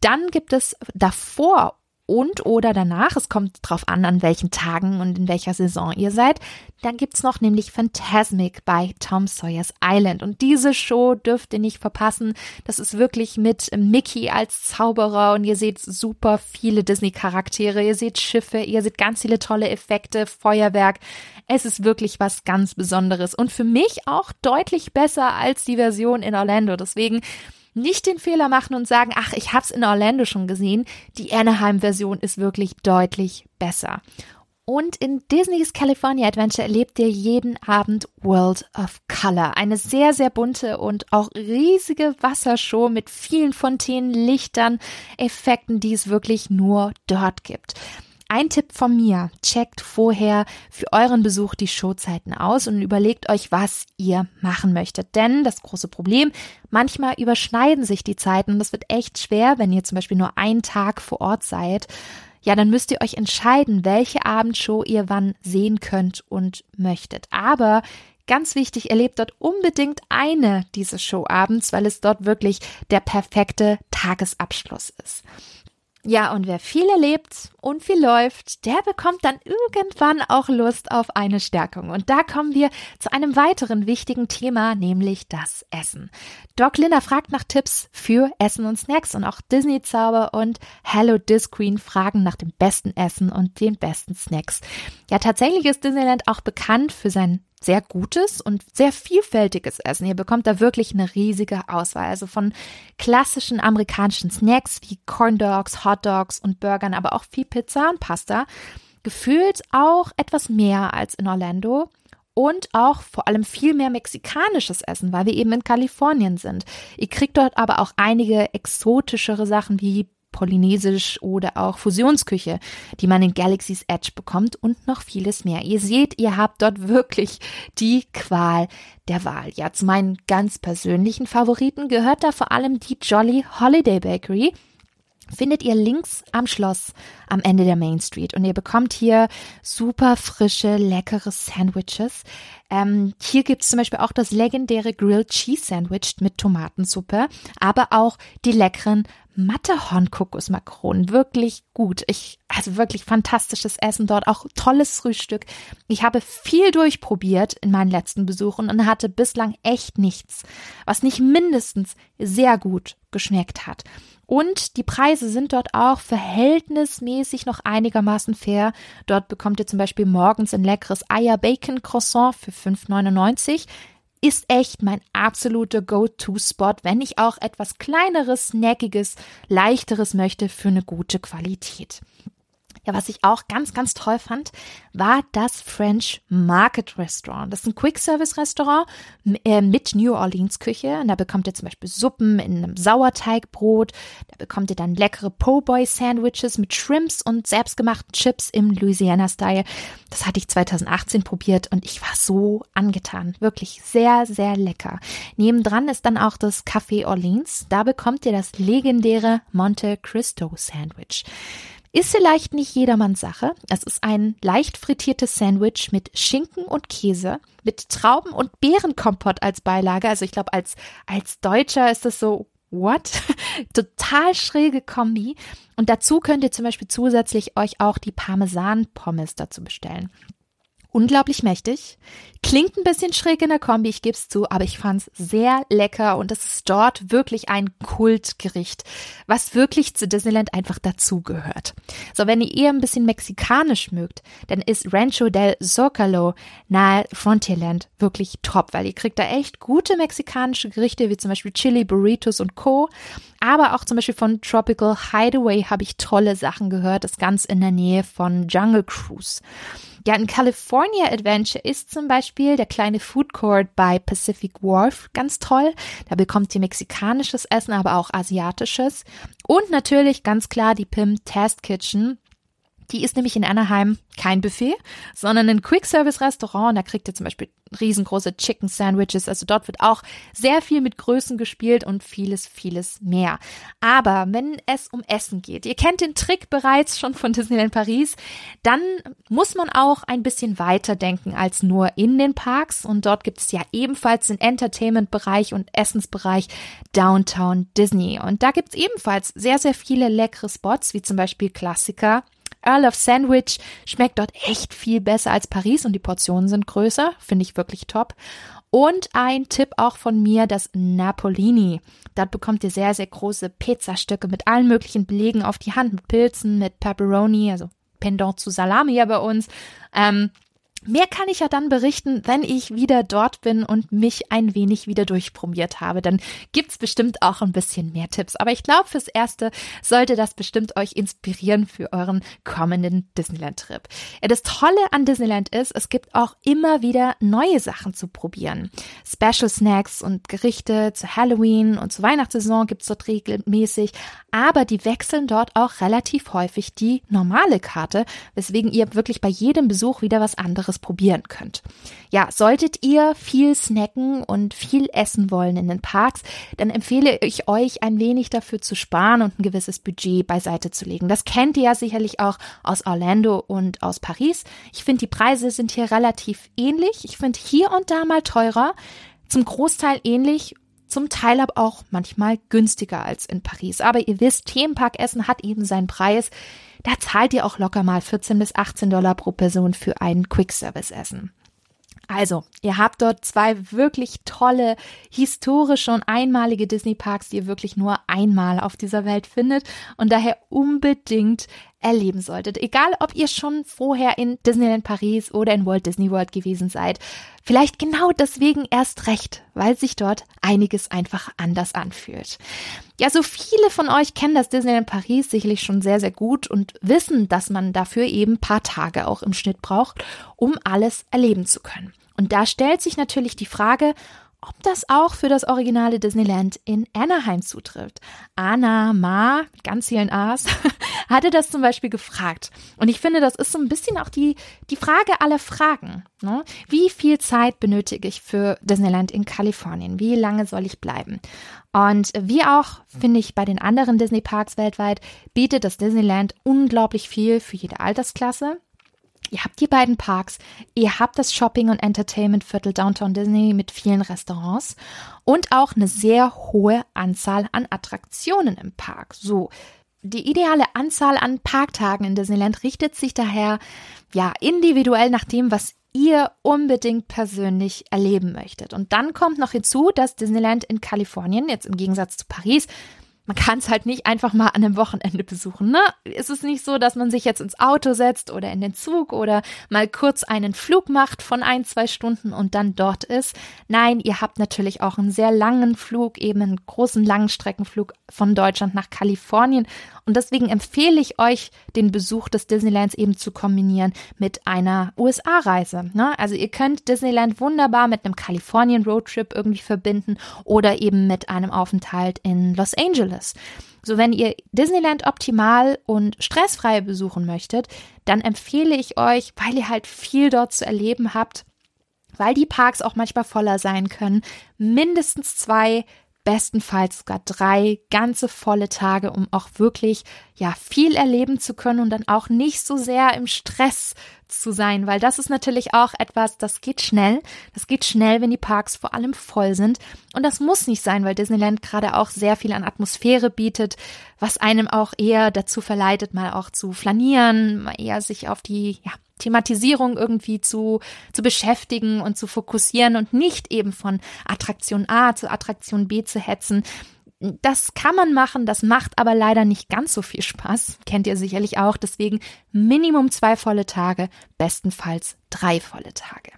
Speaker 1: Dann gibt es davor und oder danach, es kommt drauf an, an welchen Tagen und in welcher Saison ihr seid, dann gibt's noch nämlich Phantasmic bei Tom Sawyers Island. Und diese Show dürft ihr nicht verpassen. Das ist wirklich mit Mickey als Zauberer und ihr seht super viele Disney-Charaktere, ihr seht Schiffe, ihr seht ganz viele tolle Effekte, Feuerwerk. Es ist wirklich was ganz Besonderes und für mich auch deutlich besser als die Version in Orlando. Deswegen nicht den Fehler machen und sagen, ach, ich hab's in Orlando schon gesehen. Die Anaheim-Version ist wirklich deutlich besser. Und in Disney's California Adventure erlebt ihr jeden Abend World of Color. Eine sehr, sehr bunte und auch riesige Wassershow mit vielen Fontänen, Lichtern, Effekten, die es wirklich nur dort gibt. Ein Tipp von mir, checkt vorher für euren Besuch die Showzeiten aus und überlegt euch, was ihr machen möchtet. Denn das große Problem, manchmal überschneiden sich die Zeiten und das wird echt schwer, wenn ihr zum Beispiel nur einen Tag vor Ort seid. Ja, dann müsst ihr euch entscheiden, welche Abendshow ihr wann sehen könnt und möchtet. Aber Ganz wichtig, erlebt dort unbedingt eine dieser Showabends, weil es dort wirklich der perfekte Tagesabschluss ist. Ja, und wer viel erlebt und viel läuft, der bekommt dann irgendwann auch Lust auf eine Stärkung. Und da kommen wir zu einem weiteren wichtigen Thema, nämlich das Essen. Doc Linda fragt nach Tipps für Essen und Snacks und auch Disney Zauber und Hello Disqueen fragen nach dem besten Essen und den besten Snacks. Ja, tatsächlich ist Disneyland auch bekannt für sein sehr gutes und sehr vielfältiges Essen. Ihr bekommt da wirklich eine riesige Auswahl. Also von klassischen amerikanischen Snacks wie Corn Dogs, Hot Dogs und Burgern, aber auch viel Pizza und Pasta. Gefühlt auch etwas mehr als in Orlando und auch vor allem viel mehr mexikanisches Essen, weil wir eben in Kalifornien sind. Ihr kriegt dort aber auch einige exotischere Sachen wie Polynesisch oder auch Fusionsküche, die man in Galaxy's Edge bekommt und noch vieles mehr. Ihr seht, ihr habt dort wirklich die Qual der Wahl. Ja, zu meinen ganz persönlichen Favoriten gehört da vor allem die Jolly Holiday Bakery findet ihr links am Schloss am Ende der Main Street und ihr bekommt hier super frische, leckere Sandwiches. Ähm, hier gibt es zum Beispiel auch das legendäre Grilled Cheese Sandwich mit Tomatensuppe, aber auch die leckeren Matterhorn-Kokosmakronen. Wirklich gut. Ich, also wirklich fantastisches Essen dort, auch tolles Frühstück. Ich habe viel durchprobiert in meinen letzten Besuchen und hatte bislang echt nichts, was nicht mindestens sehr gut geschmeckt hat. Und die Preise sind dort auch verhältnismäßig noch einigermaßen fair. Dort bekommt ihr zum Beispiel morgens ein leckeres Eier-Bacon-Croissant für 5,99 ist echt mein absoluter Go-To-Spot, wenn ich auch etwas kleineres, snackiges, leichteres möchte für eine gute Qualität. Ja, was ich auch ganz, ganz toll fand, war das French Market Restaurant. Das ist ein Quick-Service-Restaurant äh, mit New Orleans Küche. Und da bekommt ihr zum Beispiel Suppen in einem Sauerteigbrot. Da bekommt ihr dann leckere Po-Boy-Sandwiches mit Shrimps und selbstgemachten Chips im Louisiana-Style. Das hatte ich 2018 probiert und ich war so angetan. Wirklich sehr, sehr lecker. Nebendran ist dann auch das Café Orleans. Da bekommt ihr das legendäre Monte Cristo Sandwich. Ist vielleicht nicht jedermanns Sache. Es ist ein leicht frittiertes Sandwich mit Schinken und Käse, mit Trauben und Beerenkompott als Beilage. Also ich glaube, als, als Deutscher ist das so, what? Total schräge Kombi. Und dazu könnt ihr zum Beispiel zusätzlich euch auch die Parmesan-Pommes dazu bestellen unglaublich mächtig. Klingt ein bisschen schräg in der Kombi, ich gebe es zu, aber ich fand es sehr lecker und es ist dort wirklich ein Kultgericht, was wirklich zu Disneyland einfach dazugehört. So, wenn ihr eher ein bisschen mexikanisch mögt, dann ist Rancho del Zocalo nahe Frontierland wirklich top, weil ihr kriegt da echt gute mexikanische Gerichte, wie zum Beispiel Chili Burritos und Co. Aber auch zum Beispiel von Tropical Hideaway habe ich tolle Sachen gehört, das ganz in der Nähe von Jungle Cruise. Ja, ein California Adventure ist zum Beispiel der kleine Food Court bei Pacific Wharf ganz toll. Da bekommt ihr mexikanisches Essen, aber auch asiatisches. Und natürlich ganz klar die Pim Test Kitchen. Die ist nämlich in Anaheim kein Buffet, sondern ein Quick-Service-Restaurant. Da kriegt ihr zum Beispiel riesengroße Chicken Sandwiches. Also dort wird auch sehr viel mit Größen gespielt und vieles, vieles mehr. Aber wenn es um Essen geht, ihr kennt den Trick bereits schon von Disneyland Paris, dann muss man auch ein bisschen weiter denken als nur in den Parks. Und dort gibt es ja ebenfalls den Entertainment-Bereich und Essensbereich Downtown Disney. Und da gibt es ebenfalls sehr, sehr viele leckere Spots, wie zum Beispiel Klassiker Earl of Sandwich schmeckt dort echt viel besser als Paris und die Portionen sind größer. Finde ich wirklich top. Und ein Tipp auch von mir, das Napolini. Dort bekommt ihr sehr, sehr große Pizzastücke mit allen möglichen Belegen auf die Hand, mit Pilzen, mit Pepperoni, also Pendant zu Salami ja bei uns. Ähm, Mehr kann ich ja dann berichten, wenn ich wieder dort bin und mich ein wenig wieder durchprobiert habe. Dann gibt's bestimmt auch ein bisschen mehr Tipps. Aber ich glaube, fürs Erste sollte das bestimmt euch inspirieren für euren kommenden Disneyland-Trip. Ja, das Tolle an Disneyland ist, es gibt auch immer wieder neue Sachen zu probieren. Special Snacks und Gerichte zu Halloween und zur Weihnachtssaison gibt's dort regelmäßig. Aber die wechseln dort auch relativ häufig die normale Karte, weswegen ihr wirklich bei jedem Besuch wieder was anderes anderes probieren könnt. Ja, solltet ihr viel snacken und viel essen wollen in den Parks, dann empfehle ich euch ein wenig dafür zu sparen und ein gewisses Budget beiseite zu legen. Das kennt ihr ja sicherlich auch aus Orlando und aus Paris. Ich finde, die Preise sind hier relativ ähnlich. Ich finde hier und da mal teurer, zum Großteil ähnlich zum Teil aber auch manchmal günstiger als in Paris. Aber ihr wisst, Themenparkessen hat eben seinen Preis. Da zahlt ihr auch locker mal 14 bis 18 Dollar pro Person für ein Quick-Service-Essen. Also, ihr habt dort zwei wirklich tolle, historische und einmalige Disney-Parks, die ihr wirklich nur einmal auf dieser Welt findet und daher unbedingt erleben solltet. Egal, ob ihr schon vorher in Disneyland Paris oder in Walt Disney World gewesen seid. Vielleicht genau deswegen erst recht, weil sich dort einiges einfach anders anfühlt. Ja, so viele von euch kennen das Disneyland Paris sicherlich schon sehr, sehr gut und wissen, dass man dafür eben paar Tage auch im Schnitt braucht, um alles erleben zu können. Und da stellt sich natürlich die Frage, ob das auch für das originale Disneyland in Anaheim zutrifft. Anna Ma, ganz vielen A's, hatte das zum Beispiel gefragt. Und ich finde, das ist so ein bisschen auch die, die Frage aller Fragen. Ne? Wie viel Zeit benötige ich für Disneyland in Kalifornien? Wie lange soll ich bleiben? Und wie auch, finde ich, bei den anderen Disney-Parks weltweit, bietet das Disneyland unglaublich viel für jede Altersklasse. Ihr habt die beiden Parks, ihr habt das Shopping- und Entertainment-Viertel Downtown Disney mit vielen Restaurants und auch eine sehr hohe Anzahl an Attraktionen im Park. So, die ideale Anzahl an Parktagen in Disneyland richtet sich daher ja individuell nach dem, was ihr unbedingt persönlich erleben möchtet. Und dann kommt noch hinzu, dass Disneyland in Kalifornien, jetzt im Gegensatz zu Paris, man kann es halt nicht einfach mal an einem Wochenende besuchen. Ne? Es ist nicht so, dass man sich jetzt ins Auto setzt oder in den Zug oder mal kurz einen Flug macht von ein, zwei Stunden und dann dort ist. Nein, ihr habt natürlich auch einen sehr langen Flug, eben einen großen Langstreckenflug von Deutschland nach Kalifornien. Und deswegen empfehle ich euch, den Besuch des Disneylands eben zu kombinieren mit einer USA-Reise. Ne? Also ihr könnt Disneyland wunderbar mit einem Kalifornien-Roadtrip irgendwie verbinden oder eben mit einem Aufenthalt in Los Angeles. So, wenn ihr Disneyland optimal und stressfrei besuchen möchtet, dann empfehle ich euch, weil ihr halt viel dort zu erleben habt, weil die Parks auch manchmal voller sein können, mindestens zwei bestenfalls sogar drei ganze volle Tage, um auch wirklich ja viel erleben zu können und dann auch nicht so sehr im Stress zu sein, weil das ist natürlich auch etwas, das geht schnell. Das geht schnell, wenn die Parks vor allem voll sind. Und das muss nicht sein, weil Disneyland gerade auch sehr viel an Atmosphäre bietet, was einem auch eher dazu verleitet, mal auch zu flanieren, mal eher sich auf die ja, Thematisierung irgendwie zu, zu beschäftigen und zu fokussieren und nicht eben von Attraktion A zu Attraktion B zu hetzen. Das kann man machen, das macht aber leider nicht ganz so viel Spaß. Kennt ihr sicherlich auch. Deswegen Minimum zwei volle Tage, bestenfalls drei volle Tage.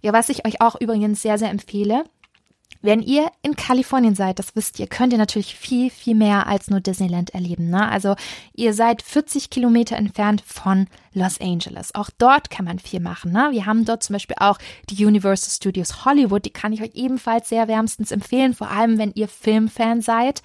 Speaker 1: Ja, was ich euch auch übrigens sehr, sehr empfehle, wenn ihr in Kalifornien seid, das wisst ihr, könnt ihr natürlich viel, viel mehr als nur Disneyland erleben. Ne? Also ihr seid 40 Kilometer entfernt von Los Angeles. Auch dort kann man viel machen. Ne? Wir haben dort zum Beispiel auch die Universal Studios Hollywood. Die kann ich euch ebenfalls sehr wärmstens empfehlen, vor allem wenn ihr Filmfan seid.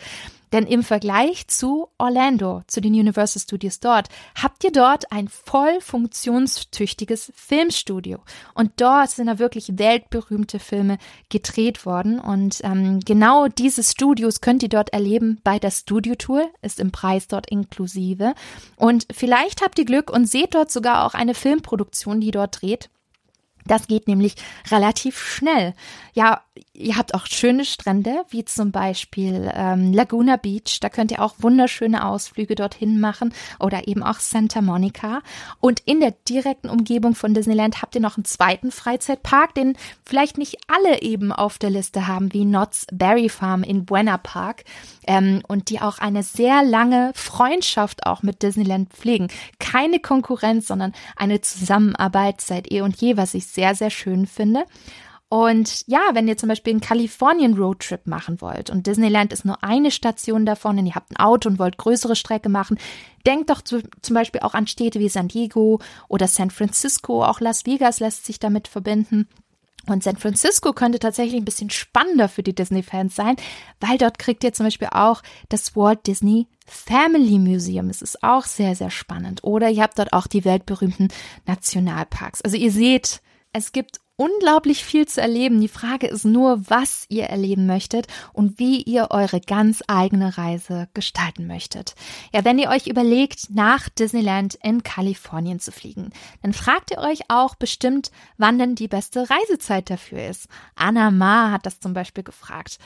Speaker 1: Denn im Vergleich zu Orlando, zu den Universal Studios dort, habt ihr dort ein voll funktionstüchtiges Filmstudio. Und dort sind da wirklich weltberühmte Filme gedreht worden. Und ähm, genau diese Studios könnt ihr dort erleben bei der Studio Tour, ist im Preis dort inklusive. Und vielleicht habt ihr Glück und seht dort sogar auch eine Filmproduktion, die dort dreht. Das geht nämlich relativ schnell. Ja, ihr habt auch schöne Strände, wie zum Beispiel ähm, Laguna Beach. Da könnt ihr auch wunderschöne Ausflüge dorthin machen oder eben auch Santa Monica. Und in der direkten Umgebung von Disneyland habt ihr noch einen zweiten Freizeitpark, den vielleicht nicht alle eben auf der Liste haben, wie Knott's Berry Farm in Buena Park. Ähm, und die auch eine sehr lange Freundschaft auch mit Disneyland pflegen. Keine Konkurrenz, sondern eine Zusammenarbeit seit eh und je, was ich sehr, sehr schön finde. Und ja, wenn ihr zum Beispiel einen Kalifornien Roadtrip machen wollt und Disneyland ist nur eine Station davon und ihr habt ein Auto und wollt größere Strecke machen, denkt doch zu, zum Beispiel auch an Städte wie San Diego oder San Francisco. Auch Las Vegas lässt sich damit verbinden. Und San Francisco könnte tatsächlich ein bisschen spannender für die Disney-Fans sein, weil dort kriegt ihr zum Beispiel auch das Walt Disney Family Museum. Es ist auch sehr, sehr spannend. Oder ihr habt dort auch die weltberühmten Nationalparks. Also ihr seht, es gibt unglaublich viel zu erleben. Die Frage ist nur, was ihr erleben möchtet und wie ihr eure ganz eigene Reise gestalten möchtet. Ja, wenn ihr euch überlegt, nach Disneyland in Kalifornien zu fliegen, dann fragt ihr euch auch bestimmt, wann denn die beste Reisezeit dafür ist. Anna Ma hat das zum Beispiel gefragt.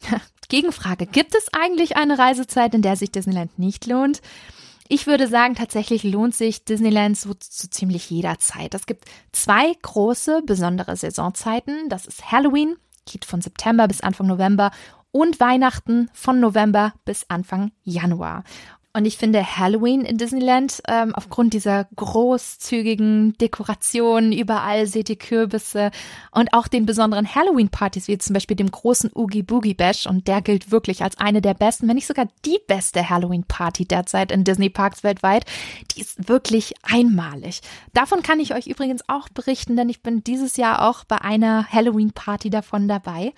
Speaker 1: Gegenfrage, gibt es eigentlich eine Reisezeit, in der sich Disneyland nicht lohnt? Ich würde sagen, tatsächlich lohnt sich Disneyland so zu ziemlich jeder Zeit. Es gibt zwei große, besondere Saisonzeiten. Das ist Halloween, geht von September bis Anfang November und Weihnachten von November bis Anfang Januar. Und ich finde Halloween in Disneyland, ähm, aufgrund dieser großzügigen Dekorationen, überall seht ihr Kürbisse und auch den besonderen Halloween-Partys, wie zum Beispiel dem großen Oogie Boogie Bash. Und der gilt wirklich als eine der besten, wenn nicht sogar die beste Halloween-Party derzeit in Disney Parks weltweit. Die ist wirklich einmalig. Davon kann ich euch übrigens auch berichten, denn ich bin dieses Jahr auch bei einer Halloween-Party davon dabei.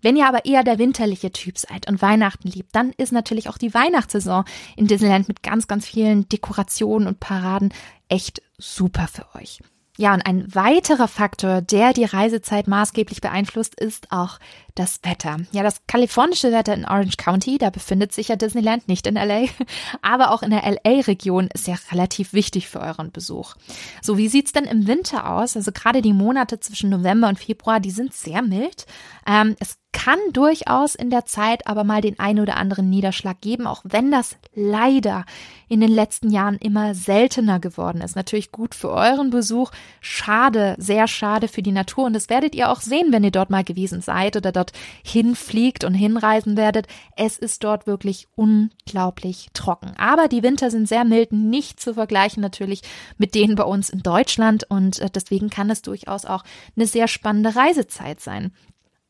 Speaker 1: Wenn ihr aber eher der winterliche Typ seid und Weihnachten liebt, dann ist natürlich auch die Weihnachtssaison in Disneyland mit ganz, ganz vielen Dekorationen und Paraden echt super für euch. Ja, und ein weiterer Faktor, der die Reisezeit maßgeblich beeinflusst, ist auch das Wetter. Ja, das kalifornische Wetter in Orange County, da befindet sich ja Disneyland, nicht in LA, aber auch in der LA-Region ist ja relativ wichtig für euren Besuch. So, wie sieht's denn im Winter aus? Also gerade die Monate zwischen November und Februar, die sind sehr mild. Ähm, es kann durchaus in der Zeit aber mal den ein oder anderen Niederschlag geben, auch wenn das leider in den letzten Jahren immer seltener geworden ist. Natürlich gut für euren Besuch, schade, sehr schade für die Natur und das werdet ihr auch sehen, wenn ihr dort mal gewesen seid oder dort hinfliegt und hinreisen werdet. Es ist dort wirklich unglaublich trocken. Aber die Winter sind sehr mild, nicht zu vergleichen natürlich mit denen bei uns in Deutschland und äh, deswegen kann es durchaus auch eine sehr spannende Reisezeit sein.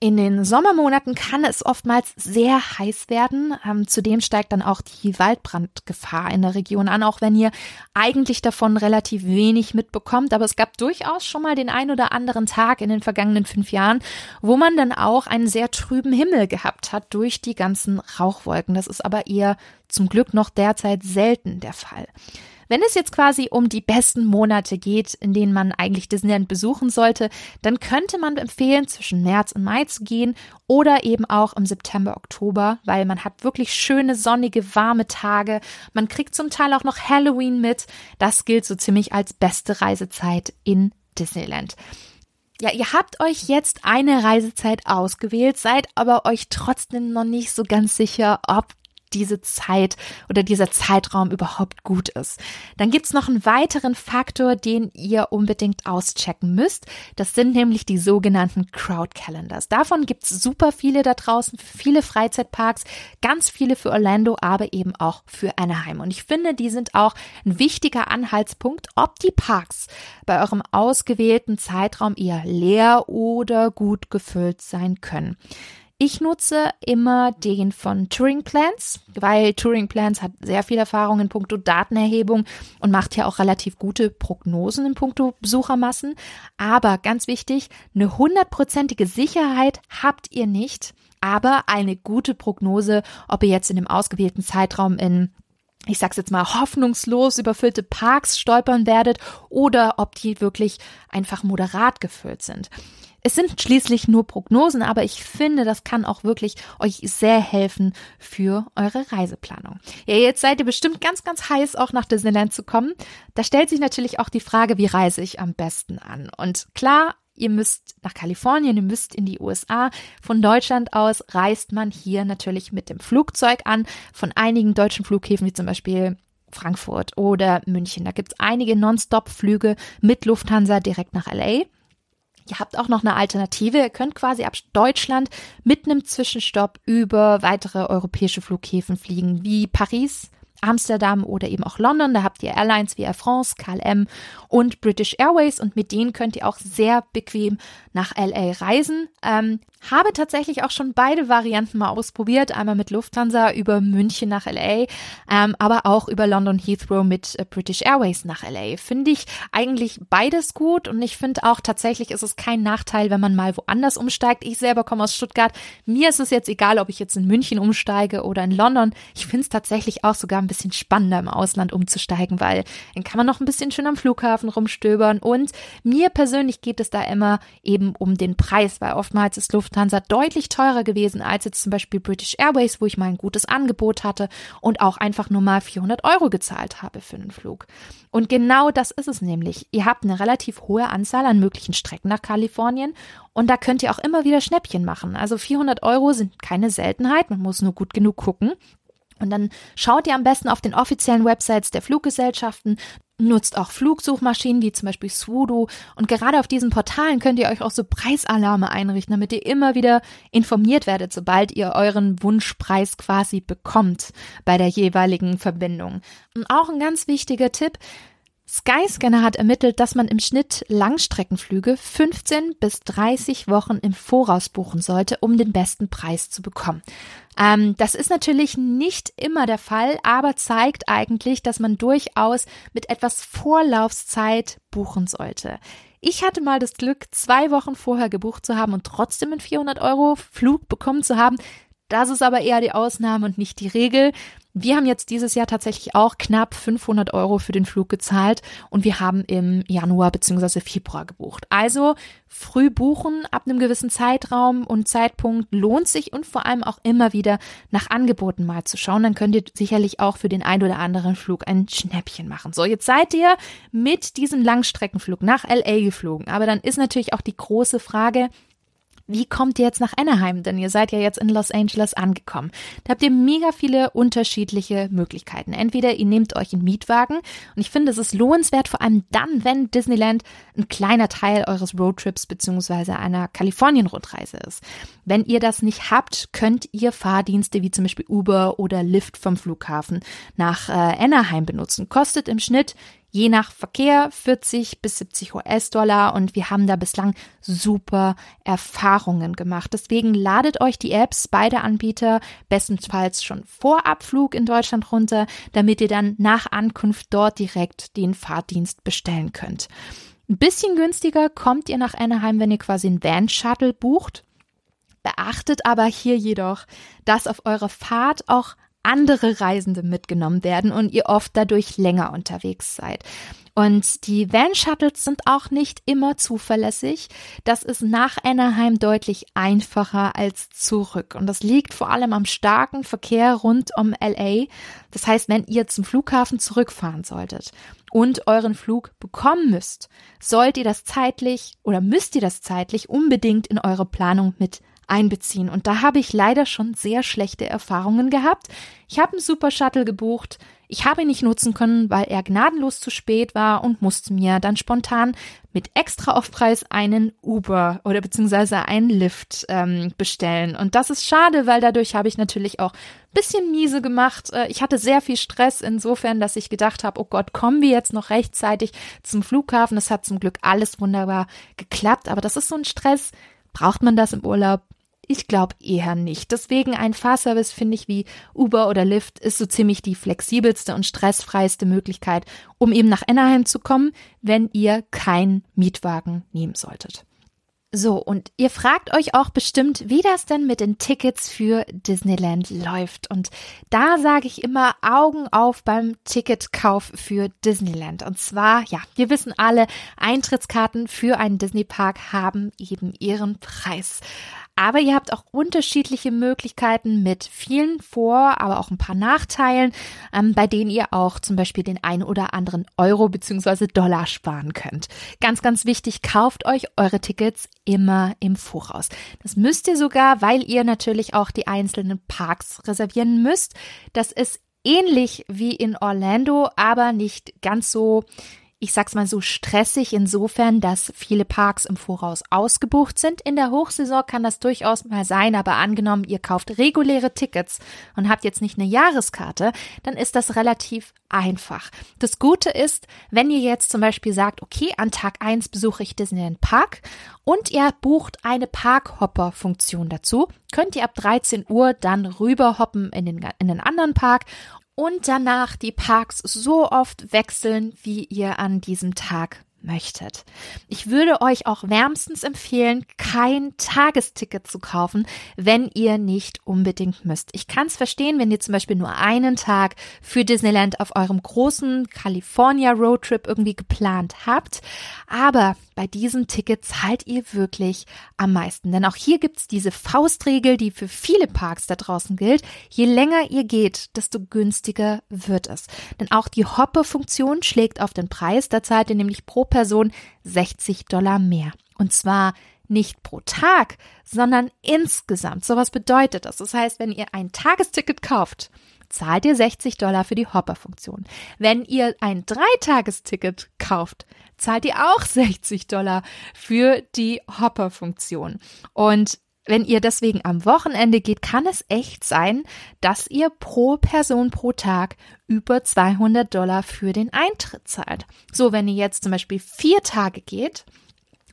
Speaker 1: In den Sommermonaten kann es oftmals sehr heiß werden. Ähm, zudem steigt dann auch die Waldbrandgefahr in der Region an, auch wenn ihr eigentlich davon relativ wenig mitbekommt. Aber es gab durchaus schon mal den ein oder anderen Tag in den vergangenen fünf Jahren, wo man dann auch einen sehr trüben Himmel gehabt hat durch die ganzen Rauchwolken. Das ist aber eher zum Glück noch derzeit selten der Fall. Wenn es jetzt quasi um die besten Monate geht, in denen man eigentlich Disneyland besuchen sollte, dann könnte man empfehlen, zwischen März und Mai zu gehen oder eben auch im September, Oktober, weil man hat wirklich schöne, sonnige, warme Tage. Man kriegt zum Teil auch noch Halloween mit. Das gilt so ziemlich als beste Reisezeit in Disneyland. Ja, ihr habt euch jetzt eine Reisezeit ausgewählt, seid aber euch trotzdem noch nicht so ganz sicher, ob diese Zeit oder dieser Zeitraum überhaupt gut ist. Dann gibt's noch einen weiteren Faktor, den ihr unbedingt auschecken müsst. Das sind nämlich die sogenannten Crowd Calendars. Davon gibt's super viele da draußen, viele Freizeitparks, ganz viele für Orlando, aber eben auch für Anaheim. Und ich finde, die sind auch ein wichtiger Anhaltspunkt, ob die Parks bei eurem ausgewählten Zeitraum eher leer oder gut gefüllt sein können. Ich nutze immer den von Turing Plans, weil Turing Plans hat sehr viel Erfahrung in puncto Datenerhebung und macht ja auch relativ gute Prognosen in puncto Besuchermassen. Aber ganz wichtig, eine hundertprozentige Sicherheit habt ihr nicht, aber eine gute Prognose, ob ihr jetzt in dem ausgewählten Zeitraum in ich sag's jetzt mal, hoffnungslos überfüllte Parks stolpern werdet oder ob die wirklich einfach moderat gefüllt sind. Es sind schließlich nur Prognosen, aber ich finde, das kann auch wirklich euch sehr helfen für eure Reiseplanung. Ja, jetzt seid ihr bestimmt ganz, ganz heiß, auch nach Disneyland zu kommen. Da stellt sich natürlich auch die Frage, wie reise ich am besten an? Und klar, ihr müsst nach Kalifornien, ihr müsst in die USA. Von Deutschland aus reist man hier natürlich mit dem Flugzeug an. Von einigen deutschen Flughäfen, wie zum Beispiel Frankfurt oder München. Da gibt es einige Non-Stop-Flüge mit Lufthansa direkt nach LA. Ihr habt auch noch eine Alternative. Ihr könnt quasi ab Deutschland mit einem Zwischenstopp über weitere europäische Flughäfen fliegen, wie Paris, Amsterdam oder eben auch London. Da habt ihr Airlines wie Air France, KLM und British Airways und mit denen könnt ihr auch sehr bequem nach LA reisen. Ähm, habe tatsächlich auch schon beide Varianten mal ausprobiert. Einmal mit Lufthansa über München nach LA, ähm, aber auch über London Heathrow mit äh, British Airways nach LA. Finde ich eigentlich beides gut und ich finde auch tatsächlich ist es kein Nachteil, wenn man mal woanders umsteigt. Ich selber komme aus Stuttgart. Mir ist es jetzt egal, ob ich jetzt in München umsteige oder in London. Ich finde es tatsächlich auch sogar ein bisschen spannender im Ausland umzusteigen, weil dann kann man noch ein bisschen schön am Flughafen rumstöbern und mir persönlich geht es da immer eben um den Preis, weil oftmals ist Lufthansa deutlich teurer gewesen als jetzt zum Beispiel British Airways, wo ich mal ein gutes Angebot hatte und auch einfach nur mal 400 Euro gezahlt habe für einen Flug. Und genau das ist es nämlich. Ihr habt eine relativ hohe Anzahl an möglichen Strecken nach Kalifornien und da könnt ihr auch immer wieder Schnäppchen machen. Also 400 Euro sind keine Seltenheit, man muss nur gut genug gucken. Und dann schaut ihr am besten auf den offiziellen Websites der Fluggesellschaften, nutzt auch Flugsuchmaschinen wie zum Beispiel Swoodoo und gerade auf diesen Portalen könnt ihr euch auch so Preisalarme einrichten, damit ihr immer wieder informiert werdet, sobald ihr euren Wunschpreis quasi bekommt bei der jeweiligen Verbindung. Und auch ein ganz wichtiger Tipp, Skyscanner hat ermittelt, dass man im Schnitt Langstreckenflüge 15 bis 30 Wochen im Voraus buchen sollte, um den besten Preis zu bekommen. Ähm, das ist natürlich nicht immer der Fall, aber zeigt eigentlich, dass man durchaus mit etwas Vorlaufzeit buchen sollte. Ich hatte mal das Glück, zwei Wochen vorher gebucht zu haben und trotzdem einen 400 Euro Flug bekommen zu haben. Das ist aber eher die Ausnahme und nicht die Regel. Wir haben jetzt dieses Jahr tatsächlich auch knapp 500 Euro für den Flug gezahlt und wir haben im Januar bzw. Februar gebucht. Also früh buchen ab einem gewissen Zeitraum und Zeitpunkt lohnt sich und vor allem auch immer wieder nach Angeboten mal zu schauen. Dann könnt ihr sicherlich auch für den ein oder anderen Flug ein Schnäppchen machen. So, jetzt seid ihr mit diesem Langstreckenflug nach LA geflogen. Aber dann ist natürlich auch die große Frage, wie kommt ihr jetzt nach Anaheim? Denn ihr seid ja jetzt in Los Angeles angekommen. Da habt ihr mega viele unterschiedliche Möglichkeiten. Entweder ihr nehmt euch einen Mietwagen und ich finde, es ist lohnenswert, vor allem dann, wenn Disneyland ein kleiner Teil eures Roadtrips beziehungsweise einer Kalifornien-Rundreise ist. Wenn ihr das nicht habt, könnt ihr Fahrdienste wie zum Beispiel Uber oder Lyft vom Flughafen nach äh, Anaheim benutzen. Kostet im Schnitt je nach Verkehr 40 bis 70 US-Dollar und wir haben da bislang super Erfahrungen gemacht. Deswegen ladet euch die Apps beider Anbieter bestenfalls schon vor Abflug in Deutschland runter, damit ihr dann nach Ankunft dort direkt den Fahrdienst bestellen könnt. Ein bisschen günstiger kommt ihr nach Anaheim, wenn ihr quasi einen Van-Shuttle bucht. Beachtet aber hier jedoch, dass auf eurer Fahrt auch andere Reisende mitgenommen werden und ihr oft dadurch länger unterwegs seid. Und die Van-Shuttles sind auch nicht immer zuverlässig. Das ist nach Anaheim deutlich einfacher als zurück. Und das liegt vor allem am starken Verkehr rund um LA. Das heißt, wenn ihr zum Flughafen zurückfahren solltet und euren Flug bekommen müsst, sollt ihr das zeitlich oder müsst ihr das zeitlich unbedingt in eure Planung mit einbeziehen. Und da habe ich leider schon sehr schlechte Erfahrungen gehabt. Ich habe einen Super Shuttle gebucht. Ich habe ihn nicht nutzen können, weil er gnadenlos zu spät war und musste mir dann spontan mit extra Aufpreis einen Uber oder beziehungsweise einen Lift ähm, bestellen. Und das ist schade, weil dadurch habe ich natürlich auch ein bisschen miese gemacht. Äh, ich hatte sehr viel Stress insofern, dass ich gedacht habe, oh Gott, kommen wir jetzt noch rechtzeitig zum Flughafen. Das hat zum Glück alles wunderbar geklappt. Aber das ist so ein Stress. Braucht man das im Urlaub? Ich glaube eher nicht. Deswegen ein Fahrservice finde ich wie Uber oder Lyft ist so ziemlich die flexibelste und stressfreiste Möglichkeit, um eben nach Anaheim zu kommen, wenn ihr keinen Mietwagen nehmen solltet. So, und ihr fragt euch auch bestimmt, wie das denn mit den Tickets für Disneyland läuft. Und da sage ich immer Augen auf beim Ticketkauf für Disneyland. Und zwar, ja, wir wissen alle, Eintrittskarten für einen Disneypark haben eben ihren Preis. Aber ihr habt auch unterschiedliche Möglichkeiten mit vielen Vor-, aber auch ein paar Nachteilen, ähm, bei denen ihr auch zum Beispiel den ein oder anderen Euro bzw. Dollar sparen könnt. Ganz, ganz wichtig, kauft euch eure Tickets immer im Voraus. Das müsst ihr sogar, weil ihr natürlich auch die einzelnen Parks reservieren müsst. Das ist ähnlich wie in Orlando, aber nicht ganz so ich sag's mal so, stressig insofern, dass viele Parks im Voraus ausgebucht sind. In der Hochsaison kann das durchaus mal sein, aber angenommen, ihr kauft reguläre Tickets und habt jetzt nicht eine Jahreskarte, dann ist das relativ einfach. Das Gute ist, wenn ihr jetzt zum Beispiel sagt, okay, an Tag eins besuche ich Disneyland Park und ihr bucht eine Parkhopper-Funktion dazu, könnt ihr ab 13 Uhr dann rüberhoppen in den, in den anderen Park und danach die Parks so oft wechseln, wie ihr an diesem Tag möchtet. Ich würde euch auch wärmstens empfehlen, kein Tagesticket zu kaufen, wenn ihr nicht unbedingt müsst. Ich kann es verstehen, wenn ihr zum Beispiel nur einen Tag für Disneyland auf eurem großen California Roadtrip irgendwie geplant habt, aber bei diesem Ticket zahlt ihr wirklich am meisten. Denn auch hier gibt's diese Faustregel, die für viele Parks da draußen gilt. Je länger ihr geht, desto günstiger wird es. Denn auch die Hopper-Funktion schlägt auf den Preis. Da zahlt ihr nämlich pro Person 60 Dollar mehr. Und zwar nicht pro Tag, sondern insgesamt. So was bedeutet das. Das heißt, wenn ihr ein Tagesticket kauft, zahlt ihr 60 Dollar für die Hopper-Funktion. Wenn ihr ein Dreitagesticket kauft, zahlt ihr auch 60 Dollar für die Hopper-Funktion. Und wenn ihr deswegen am Wochenende geht, kann es echt sein, dass ihr pro Person pro Tag über 200 Dollar für den Eintritt zahlt. So, wenn ihr jetzt zum Beispiel vier Tage geht,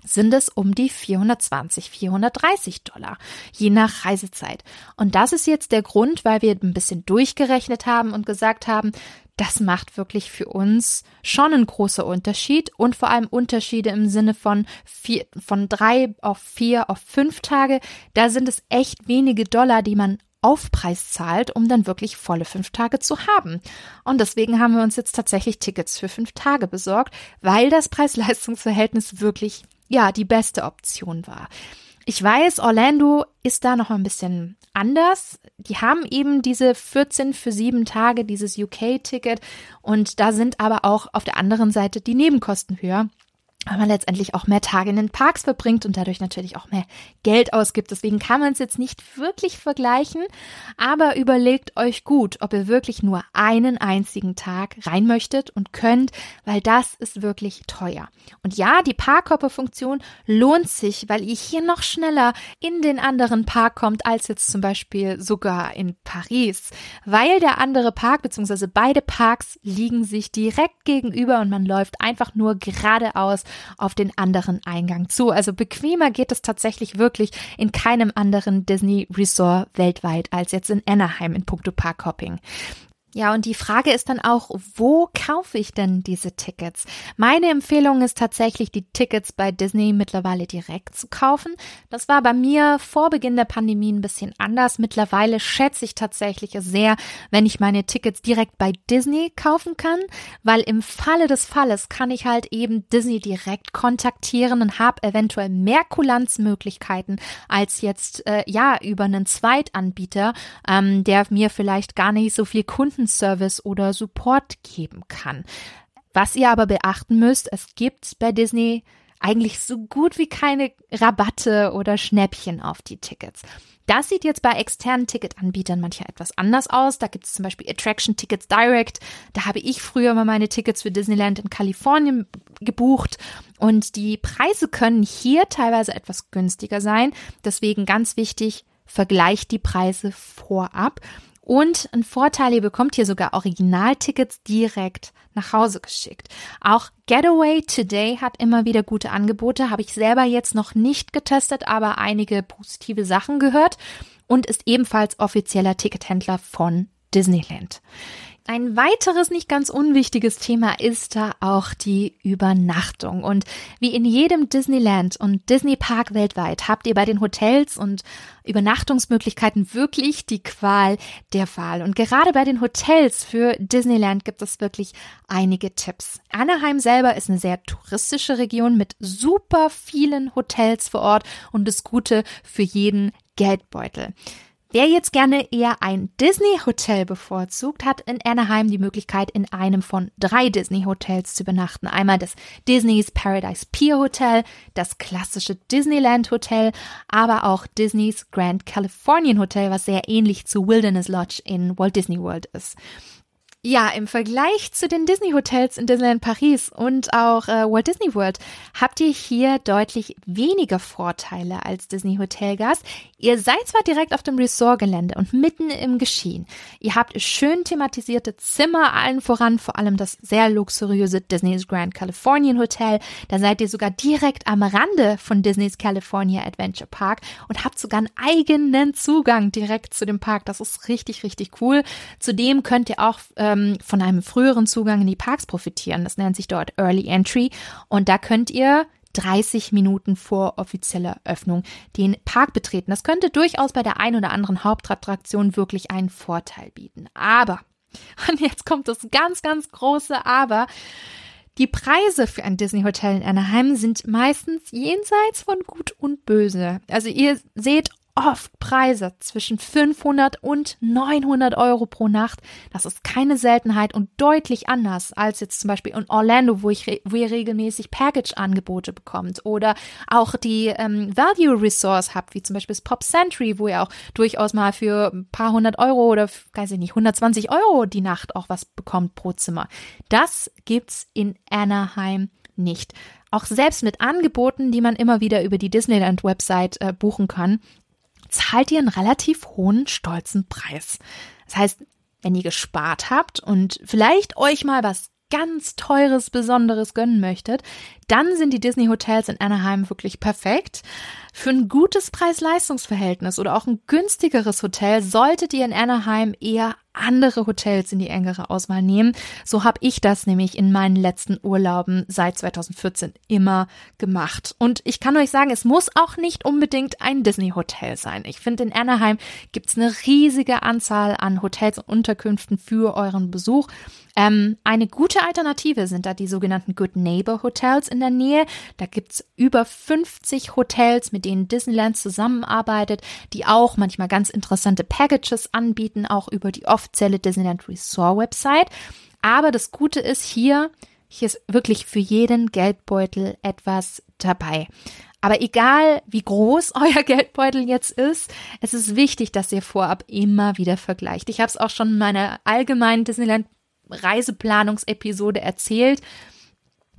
Speaker 1: sind es um die 420, 430 Dollar, je nach Reisezeit. Und das ist jetzt der Grund, weil wir ein bisschen durchgerechnet haben und gesagt haben, das macht wirklich für uns schon einen großen Unterschied und vor allem Unterschiede im Sinne von vier, von drei auf vier auf fünf Tage. Da sind es echt wenige Dollar, die man Aufpreis zahlt, um dann wirklich volle fünf Tage zu haben. Und deswegen haben wir uns jetzt tatsächlich Tickets für fünf Tage besorgt, weil das Preis-Leistungs-Verhältnis wirklich ja, die beste Option war. Ich weiß, Orlando ist da noch ein bisschen anders. Die haben eben diese 14 für sieben Tage, dieses UK-Ticket und da sind aber auch auf der anderen Seite die Nebenkosten höher weil man letztendlich auch mehr Tage in den Parks verbringt und dadurch natürlich auch mehr Geld ausgibt. Deswegen kann man es jetzt nicht wirklich vergleichen, aber überlegt euch gut, ob ihr wirklich nur einen einzigen Tag rein möchtet und könnt, weil das ist wirklich teuer. Und ja, die Parkhopper-Funktion lohnt sich, weil ihr hier noch schneller in den anderen Park kommt als jetzt zum Beispiel sogar in Paris, weil der andere Park bzw. beide Parks liegen sich direkt gegenüber und man läuft einfach nur geradeaus auf den anderen Eingang zu. Also bequemer geht es tatsächlich wirklich in keinem anderen Disney Resort weltweit als jetzt in Anaheim in puncto Parkhopping. Ja, und die Frage ist dann auch, wo kaufe ich denn diese Tickets? Meine Empfehlung ist tatsächlich, die Tickets bei Disney mittlerweile direkt zu kaufen. Das war bei mir vor Beginn der Pandemie ein bisschen anders. Mittlerweile schätze ich tatsächlich sehr, wenn ich meine Tickets direkt bei Disney kaufen kann, weil im Falle des Falles kann ich halt eben Disney direkt kontaktieren und habe eventuell mehr Kulanzmöglichkeiten als jetzt äh, ja über einen Zweitanbieter, ähm, der mir vielleicht gar nicht so viel Kunden Kundenservice oder Support geben kann. Was ihr aber beachten müsst, es gibt bei Disney eigentlich so gut wie keine Rabatte oder Schnäppchen auf die Tickets. Das sieht jetzt bei externen Ticketanbietern manchmal etwas anders aus. Da gibt es zum Beispiel Attraction Tickets Direct. Da habe ich früher mal meine Tickets für Disneyland in Kalifornien gebucht. Und die Preise können hier teilweise etwas günstiger sein. Deswegen ganz wichtig, vergleicht die Preise vorab. Und ein Vorteil, ihr bekommt hier sogar Originaltickets direkt nach Hause geschickt. Auch Getaway Today hat immer wieder gute Angebote, habe ich selber jetzt noch nicht getestet, aber einige positive Sachen gehört und ist ebenfalls offizieller Tickethändler von Disneyland. Ein weiteres nicht ganz unwichtiges Thema ist da auch die Übernachtung. Und wie in jedem Disneyland und Disney Park weltweit habt ihr bei den Hotels und Übernachtungsmöglichkeiten wirklich die Qual der Wahl. Und gerade bei den Hotels für Disneyland gibt es wirklich einige Tipps. Anaheim selber ist eine sehr touristische Region mit super vielen Hotels vor Ort und das Gute für jeden Geldbeutel. Wer jetzt gerne eher ein Disney-Hotel bevorzugt, hat in Anaheim die Möglichkeit, in einem von drei Disney-Hotels zu übernachten. Einmal das Disney's Paradise Pier Hotel, das klassische Disneyland Hotel, aber auch Disney's Grand Californian Hotel, was sehr ähnlich zu Wilderness Lodge in Walt Disney World ist. Ja, im Vergleich zu den Disney Hotels in Disneyland Paris und auch äh, Walt Disney World habt ihr hier deutlich weniger Vorteile als Disney Hotelgast. Ihr seid zwar direkt auf dem Resortgelände und mitten im Geschehen. Ihr habt schön thematisierte Zimmer, allen voran vor allem das sehr luxuriöse Disney's Grand Californian Hotel. Da seid ihr sogar direkt am Rande von Disney's California Adventure Park und habt sogar einen eigenen Zugang direkt zu dem Park. Das ist richtig, richtig cool. Zudem könnt ihr auch äh, ähm, von einem früheren Zugang in die Parks profitieren. Das nennt sich dort Early Entry und da könnt ihr 30 Minuten vor offizieller Öffnung den Park betreten. Das könnte durchaus bei der ein oder anderen Hauptattraktion wirklich einen Vorteil bieten. Aber, und jetzt kommt das ganz, ganz große Aber, die Preise für ein Disney-Hotel in Anaheim sind meistens jenseits von Gut und Böse. Also ihr seht oft Preise zwischen 500 und 900 Euro pro Nacht. Das ist keine Seltenheit und deutlich anders als jetzt zum Beispiel in Orlando, wo, ich, wo ihr regelmäßig Package-Angebote bekommt oder auch die ähm, Value Resource habt, wie zum Beispiel das Pop Century, wo ihr auch durchaus mal für ein paar hundert Euro oder, weiß ich nicht, 120 Euro die Nacht auch was bekommt pro Zimmer. Das gibt's in Anaheim nicht. Auch selbst mit Angeboten, die man immer wieder über die Disneyland-Website äh, buchen kann, zahlt ihr einen relativ hohen, stolzen Preis. Das heißt, wenn ihr gespart habt und vielleicht euch mal was ganz teures, besonderes gönnen möchtet, dann sind die Disney Hotels in Anaheim wirklich perfekt. Für ein gutes Preis-Leistungs-Verhältnis oder auch ein günstigeres Hotel solltet ihr in Anaheim eher andere Hotels in die engere Auswahl nehmen. So habe ich das nämlich in meinen letzten Urlauben seit 2014 immer gemacht. Und ich kann euch sagen, es muss auch nicht unbedingt ein Disney-Hotel sein. Ich finde, in Anaheim gibt es eine riesige Anzahl an Hotels und Unterkünften für euren Besuch. Ähm, eine gute Alternative sind da die sogenannten Good Neighbor Hotels in der Nähe. Da gibt's über 50 Hotels, mit denen Disneyland zusammenarbeitet, die auch manchmal ganz interessante Packages anbieten, auch über die offizielle Disneyland Resort Website. Aber das Gute ist hier, hier ist wirklich für jeden Geldbeutel etwas dabei. Aber egal, wie groß euer Geldbeutel jetzt ist, es ist wichtig, dass ihr vorab immer wieder vergleicht. Ich habe es auch schon in meiner allgemeinen Disneyland Reiseplanungsepisode erzählt.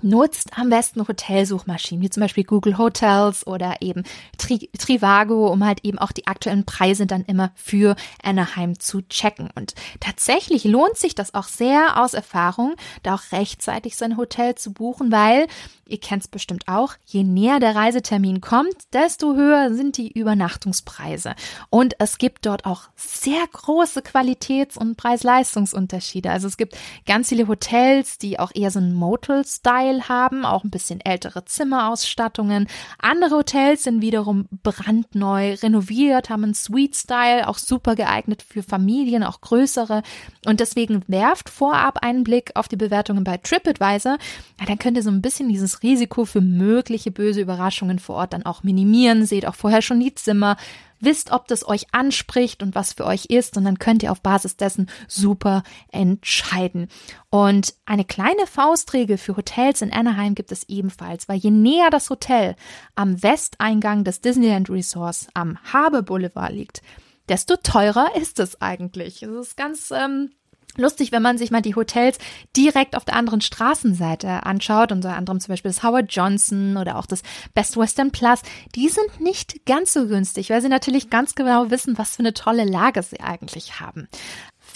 Speaker 1: Nutzt am besten Hotelsuchmaschinen, wie zum Beispiel Google Hotels oder eben Tri Trivago, um halt eben auch die aktuellen Preise dann immer für Anaheim zu checken. Und tatsächlich lohnt sich das auch sehr aus Erfahrung, da auch rechtzeitig sein Hotel zu buchen, weil Ihr kennt es bestimmt auch. Je näher der Reisetermin kommt, desto höher sind die Übernachtungspreise. Und es gibt dort auch sehr große Qualitäts- und Preis-Leistungsunterschiede. Also es gibt ganz viele Hotels, die auch eher so einen Motel-Style haben, auch ein bisschen ältere Zimmerausstattungen. Andere Hotels sind wiederum brandneu renoviert, haben einen Suite-Style, auch super geeignet für Familien, auch größere. Und deswegen werft vorab einen Blick auf die Bewertungen bei TripAdvisor. Ja, dann könnt ihr so ein bisschen dieses Risiko für mögliche böse Überraschungen vor Ort dann auch minimieren. Seht auch vorher schon die Zimmer, wisst, ob das euch anspricht und was für euch ist und dann könnt ihr auf Basis dessen super entscheiden. Und eine kleine Faustregel für Hotels in Anaheim gibt es ebenfalls, weil je näher das Hotel am Westeingang des Disneyland Resorts am Harbor Boulevard liegt, desto teurer ist es eigentlich. Es ist ganz ähm, lustig, wenn man sich mal die Hotels direkt auf der anderen Straßenseite anschaut, unter anderem zum Beispiel das Howard Johnson oder auch das Best Western Plus, die sind nicht ganz so günstig, weil sie natürlich ganz genau wissen, was für eine tolle Lage sie eigentlich haben.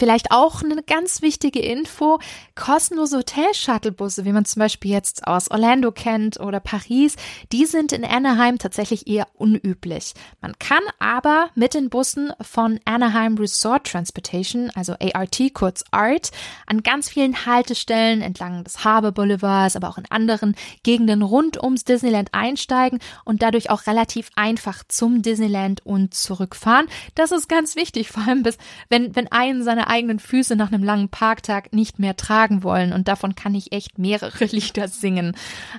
Speaker 1: Vielleicht auch eine ganz wichtige Info, kostenlose Hotel-Shuttle-Busse, wie man zum Beispiel jetzt aus Orlando kennt oder Paris, die sind in Anaheim tatsächlich eher unüblich. Man kann aber mit den Bussen von Anaheim Resort Transportation, also ART, kurz ART, an ganz vielen Haltestellen entlang des Harbor Boulevards, aber auch in anderen Gegenden rund ums Disneyland einsteigen und dadurch auch relativ einfach zum Disneyland und zurückfahren. Das ist ganz wichtig, vor allem bis, wenn, wenn einen seine eigenen Füße nach einem langen Parktag nicht mehr tragen wollen. Und davon kann ich echt mehrere Lieder singen.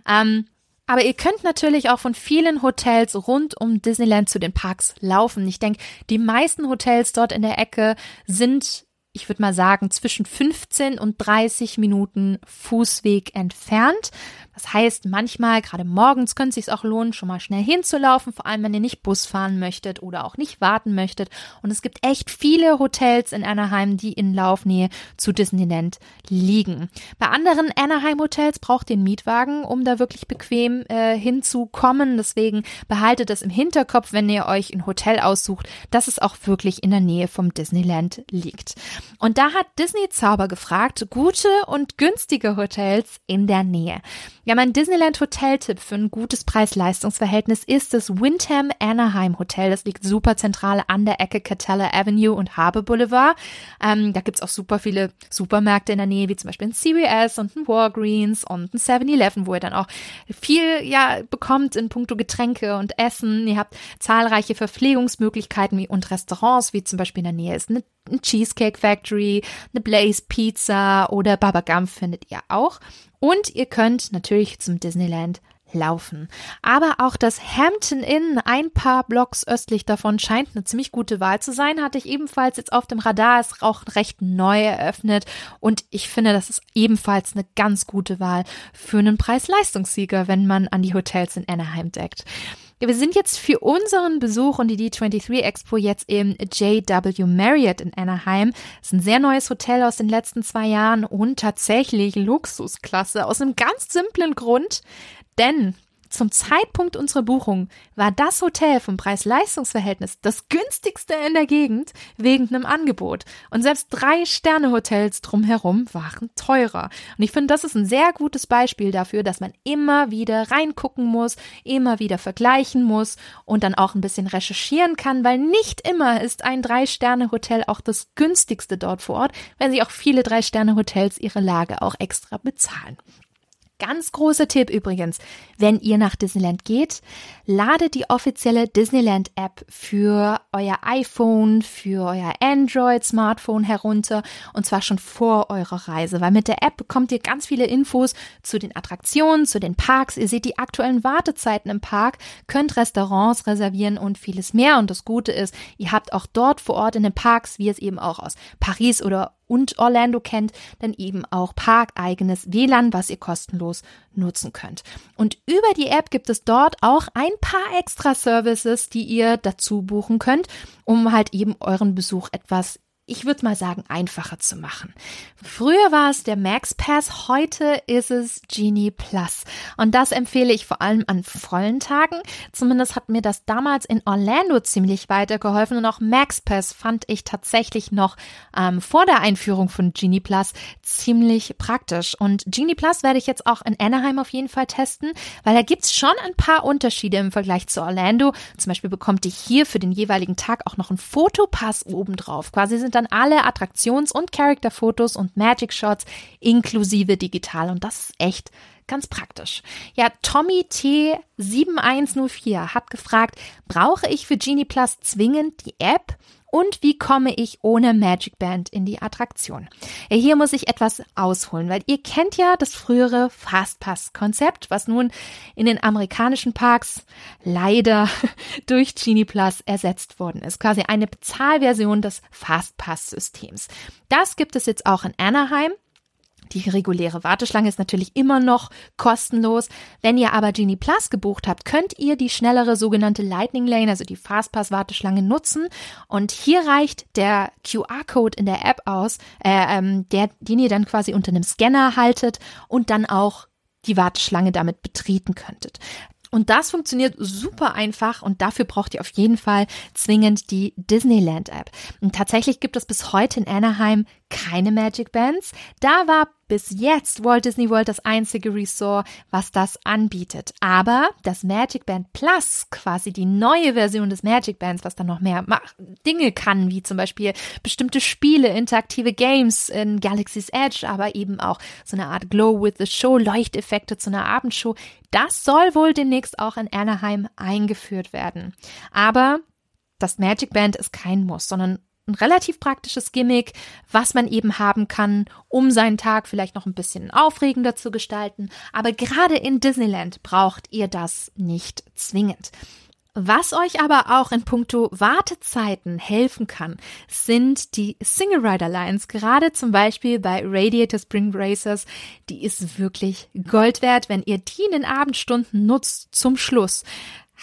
Speaker 1: Ähm, aber ihr könnt natürlich auch von vielen Hotels rund um Disneyland zu den Parks laufen. Ich denke, die meisten Hotels dort in der Ecke sind ich würde mal sagen, zwischen 15 und 30 Minuten Fußweg entfernt. Das heißt, manchmal, gerade morgens, könnte es sich auch lohnen, schon mal schnell hinzulaufen, vor allem wenn ihr nicht Bus fahren möchtet oder auch nicht warten möchtet. Und es gibt echt viele Hotels in Anaheim, die in Laufnähe zu Disneyland liegen. Bei anderen Anaheim-Hotels braucht ihr einen Mietwagen, um da wirklich bequem äh, hinzukommen. Deswegen behaltet das im Hinterkopf, wenn ihr euch ein Hotel aussucht, dass es auch wirklich in der Nähe vom Disneyland liegt. Und da hat Disney Zauber gefragt, gute und günstige Hotels in der Nähe. Ja, mein Disneyland-Hotel-Tipp für ein gutes Preis-Leistungs-Verhältnis ist das Windham Anaheim Hotel. Das liegt super zentral an der Ecke Catella Avenue und Harbor Boulevard. Ähm, da gibt's auch super viele Supermärkte in der Nähe, wie zum Beispiel ein CVS und ein Walgreens und ein 7-Eleven, wo ihr dann auch viel ja bekommt in puncto Getränke und Essen. Ihr habt zahlreiche Verpflegungsmöglichkeiten wie, und Restaurants, wie zum Beispiel in der Nähe ist eine ein Cheesecake Factory, eine Blaze Pizza oder Baba Gump findet ihr auch. Und ihr könnt natürlich zum Disneyland laufen. Aber auch das Hampton Inn, ein paar Blocks östlich davon, scheint eine ziemlich gute Wahl zu sein. Hatte ich ebenfalls jetzt auf dem Radar, ist auch recht neu eröffnet. Und ich finde, das ist ebenfalls eine ganz gute Wahl für einen Preis-Leistungssieger, wenn man an die Hotels in Anaheim deckt. Wir sind jetzt für unseren Besuch und die D23 Expo jetzt im JW Marriott in Anaheim. Das ist ein sehr neues Hotel aus den letzten zwei Jahren und tatsächlich Luxusklasse aus einem ganz simplen Grund, denn zum Zeitpunkt unserer Buchung war das Hotel vom Preis-Leistungs-Verhältnis das günstigste in der Gegend wegen einem Angebot. Und selbst drei Sterne-Hotels drumherum waren teurer. Und ich finde, das ist ein sehr gutes Beispiel dafür, dass man immer wieder reingucken muss, immer wieder vergleichen muss und dann auch ein bisschen recherchieren kann, weil nicht immer ist ein Drei-Sterne-Hotel auch das günstigste dort vor Ort, wenn sich auch viele Drei-Sterne-Hotels ihre Lage auch extra bezahlen. Ganz großer Tipp übrigens, wenn ihr nach Disneyland geht, ladet die offizielle Disneyland App für euer iPhone, für euer Android Smartphone herunter und zwar schon vor eurer Reise, weil mit der App bekommt ihr ganz viele Infos zu den Attraktionen, zu den Parks, ihr seht die aktuellen Wartezeiten im Park, könnt Restaurants reservieren und vieles mehr. Und das Gute ist, ihr habt auch dort vor Ort in den Parks, wie es eben auch aus Paris oder und Orlando kennt, dann eben auch parkeigenes WLAN, was ihr kostenlos nutzen könnt. Und über die App gibt es dort auch ein paar extra Services, die ihr dazu buchen könnt, um halt eben euren Besuch etwas ich würde mal sagen, einfacher zu machen. Früher war es der Max Pass, heute ist es Genie Plus. Und das empfehle ich vor allem an vollen Tagen. Zumindest hat mir das damals in Orlando ziemlich weitergeholfen. Und auch Max Pass fand ich tatsächlich noch ähm, vor der Einführung von Genie Plus ziemlich praktisch. Und Genie Plus werde ich jetzt auch in Anaheim auf jeden Fall testen, weil da gibt's schon ein paar Unterschiede im Vergleich zu Orlando. Zum Beispiel bekommt ihr hier für den jeweiligen Tag auch noch einen Fotopass obendrauf. Quasi sind da dann alle Attraktions- und Character-Fotos und Magic Shots inklusive digital und das ist echt ganz praktisch. Ja, Tommy T7104 hat gefragt, brauche ich für Genie Plus zwingend die App und wie komme ich ohne Magic Band in die Attraktion? Ja, hier muss ich etwas ausholen, weil ihr kennt ja das frühere Fastpass-Konzept, was nun in den amerikanischen Parks leider durch Genie Plus ersetzt worden ist. Quasi eine Bezahlversion des Fastpass-Systems. Das gibt es jetzt auch in Anaheim. Die reguläre Warteschlange ist natürlich immer noch kostenlos. Wenn ihr aber Genie Plus gebucht habt, könnt ihr die schnellere sogenannte Lightning Lane, also die Fastpass Warteschlange nutzen. Und hier reicht der QR-Code in der App aus, äh, ähm, der, den ihr dann quasi unter einem Scanner haltet und dann auch die Warteschlange damit betreten könntet. Und das funktioniert super einfach und dafür braucht ihr auf jeden Fall zwingend die Disneyland App. Und tatsächlich gibt es bis heute in Anaheim keine Magic Bands. Da war bis jetzt Walt Disney World das einzige Resort, was das anbietet. Aber das Magic Band Plus, quasi die neue Version des Magic Bands, was dann noch mehr Dinge kann, wie zum Beispiel bestimmte Spiele, interaktive Games in Galaxy's Edge, aber eben auch so eine Art Glow with the Show, Leuchteffekte zu einer Abendshow. Das soll wohl demnächst auch in Anaheim eingeführt werden. Aber das Magic Band ist kein Muss, sondern ein relativ praktisches Gimmick, was man eben haben kann, um seinen Tag vielleicht noch ein bisschen aufregender zu gestalten. Aber gerade in Disneyland braucht ihr das nicht zwingend. Was euch aber auch in puncto Wartezeiten helfen kann, sind die Single Rider Lines. Gerade zum Beispiel bei Radiator Spring Racers. Die ist wirklich Gold wert, wenn ihr die in den Abendstunden nutzt zum Schluss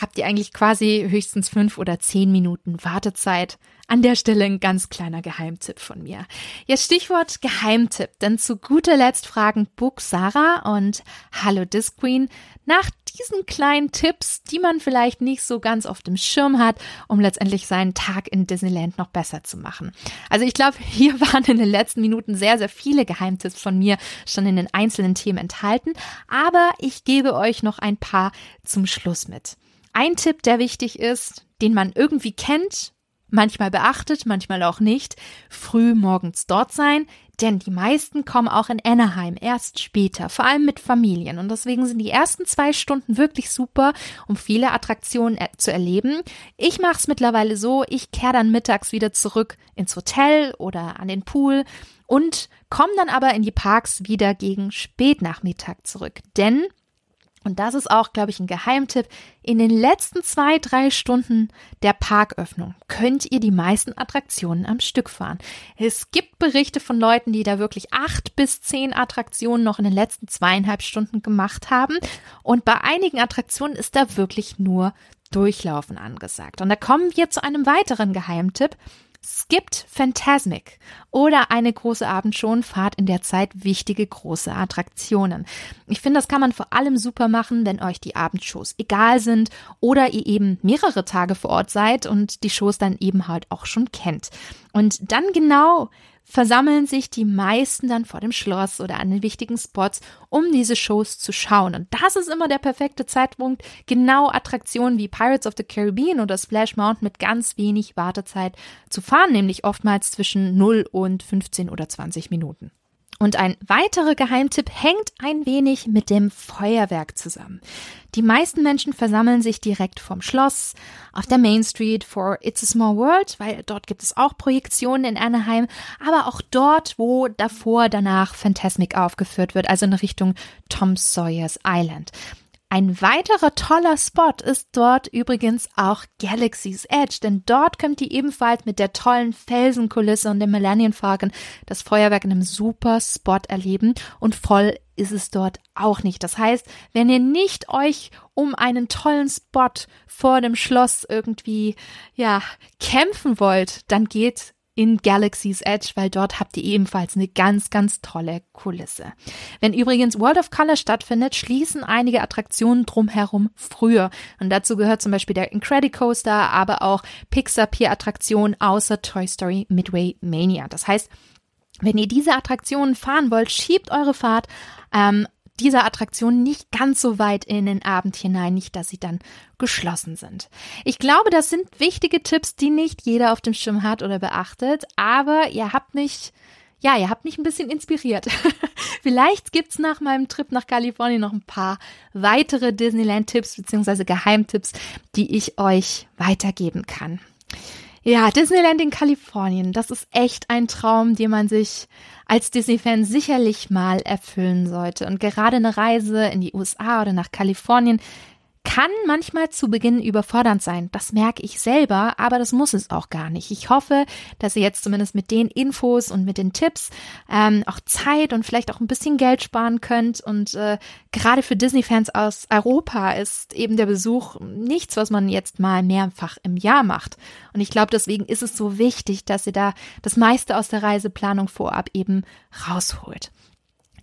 Speaker 1: habt ihr eigentlich quasi höchstens fünf oder zehn Minuten Wartezeit. An der Stelle ein ganz kleiner Geheimtipp von mir. Ja, Stichwort Geheimtipp, denn zu guter Letzt fragen Book Sarah und Hallo Disc Queen nach diesen kleinen Tipps, die man vielleicht nicht so ganz auf dem Schirm hat, um letztendlich seinen Tag in Disneyland noch besser zu machen. Also ich glaube, hier waren in den letzten Minuten sehr, sehr viele Geheimtipps von mir schon in den einzelnen Themen enthalten, aber ich gebe euch noch ein paar zum Schluss mit. Ein Tipp, der wichtig ist, den man irgendwie kennt, manchmal beachtet, manchmal auch nicht, früh morgens dort sein, denn die meisten kommen auch in Anaheim erst später, vor allem mit Familien. Und deswegen sind die ersten zwei Stunden wirklich super, um viele Attraktionen zu erleben. Ich mache es mittlerweile so, ich kehre dann mittags wieder zurück ins Hotel oder an den Pool und komme dann aber in die Parks wieder gegen Spätnachmittag zurück. Denn und das ist auch, glaube ich, ein Geheimtipp. In den letzten zwei, drei Stunden der Parköffnung könnt ihr die meisten Attraktionen am Stück fahren. Es gibt Berichte von Leuten, die da wirklich acht bis zehn Attraktionen noch in den letzten zweieinhalb Stunden gemacht haben. Und bei einigen Attraktionen ist da wirklich nur Durchlaufen angesagt. Und da kommen wir zu einem weiteren Geheimtipp. Skippt Phantasmic oder eine große Abendshow fahrt in der Zeit wichtige große Attraktionen. Ich finde, das kann man vor allem super machen, wenn euch die Abendshows egal sind oder ihr eben mehrere Tage vor Ort seid und die Shows dann eben halt auch schon kennt. Und dann genau versammeln sich die meisten dann vor dem Schloss oder an den wichtigen Spots, um diese Shows zu schauen. Und das ist immer der perfekte Zeitpunkt, genau Attraktionen wie Pirates of the Caribbean oder Splash Mountain mit ganz wenig Wartezeit zu fahren, nämlich oftmals zwischen 0 und 15 oder 20 Minuten. Und ein weiterer Geheimtipp hängt ein wenig mit dem Feuerwerk zusammen. Die meisten Menschen versammeln sich direkt vom Schloss, auf der Main Street for It's a Small World, weil dort gibt es auch Projektionen in Anaheim, aber auch dort, wo davor, danach Phantasmic aufgeführt wird, also in Richtung Tom Sawyer's Island. Ein weiterer toller Spot ist dort übrigens auch Galaxy's Edge, denn dort könnt ihr ebenfalls mit der tollen Felsenkulisse und dem Millennium Falcon das Feuerwerk in einem super Spot erleben und voll ist es dort auch nicht. Das heißt, wenn ihr nicht euch um einen tollen Spot vor dem Schloss irgendwie, ja, kämpfen wollt, dann geht in Galaxy's Edge, weil dort habt ihr ebenfalls eine ganz, ganz tolle Kulisse. Wenn übrigens World of Color stattfindet, schließen einige Attraktionen drumherum früher. Und dazu gehört zum Beispiel der Incredicoaster, aber auch Pixar Pier Attraktionen außer Toy Story Midway Mania. Das heißt, wenn ihr diese Attraktionen fahren wollt, schiebt eure Fahrt ähm, dieser Attraktion nicht ganz so weit in den Abend hinein, nicht, dass sie dann geschlossen sind. Ich glaube, das sind wichtige Tipps, die nicht jeder auf dem Schirm hat oder beachtet, aber ihr habt mich, ja, ihr habt mich ein bisschen inspiriert. Vielleicht gibt's nach meinem Trip nach Kalifornien noch ein paar weitere Disneyland-Tipps beziehungsweise Geheimtipps, die ich euch weitergeben kann. Ja, Disneyland in Kalifornien, das ist echt ein Traum, den man sich als Disney-Fan sicherlich mal erfüllen sollte. Und gerade eine Reise in die USA oder nach Kalifornien kann manchmal zu Beginn überfordernd sein. Das merke ich selber, aber das muss es auch gar nicht. Ich hoffe, dass ihr jetzt zumindest mit den Infos und mit den Tipps ähm, auch Zeit und vielleicht auch ein bisschen Geld sparen könnt. Und äh, gerade für Disney-Fans aus Europa ist eben der Besuch nichts, was man jetzt mal mehrfach im Jahr macht. Und ich glaube, deswegen ist es so wichtig, dass ihr da das meiste aus der Reiseplanung vorab eben rausholt.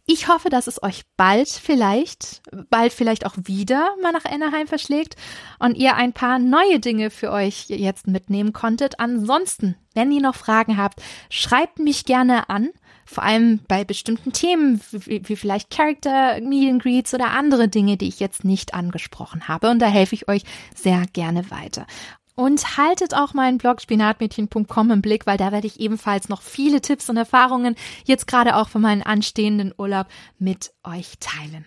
Speaker 1: Ich hoffe, dass es euch bald vielleicht, bald vielleicht auch wieder mal nach Anaheim verschlägt und ihr ein paar neue Dinge für euch jetzt mitnehmen konntet. Ansonsten, wenn ihr noch Fragen habt, schreibt mich gerne an. Vor allem bei bestimmten Themen, wie, wie vielleicht Character, Meet and Greets oder andere Dinge, die ich jetzt nicht angesprochen habe. Und da helfe ich euch sehr gerne weiter. Und haltet auch meinen Blog spinatmädchen.com im Blick, weil da werde ich ebenfalls noch viele Tipps und Erfahrungen jetzt gerade auch für meinen anstehenden Urlaub mit euch teilen.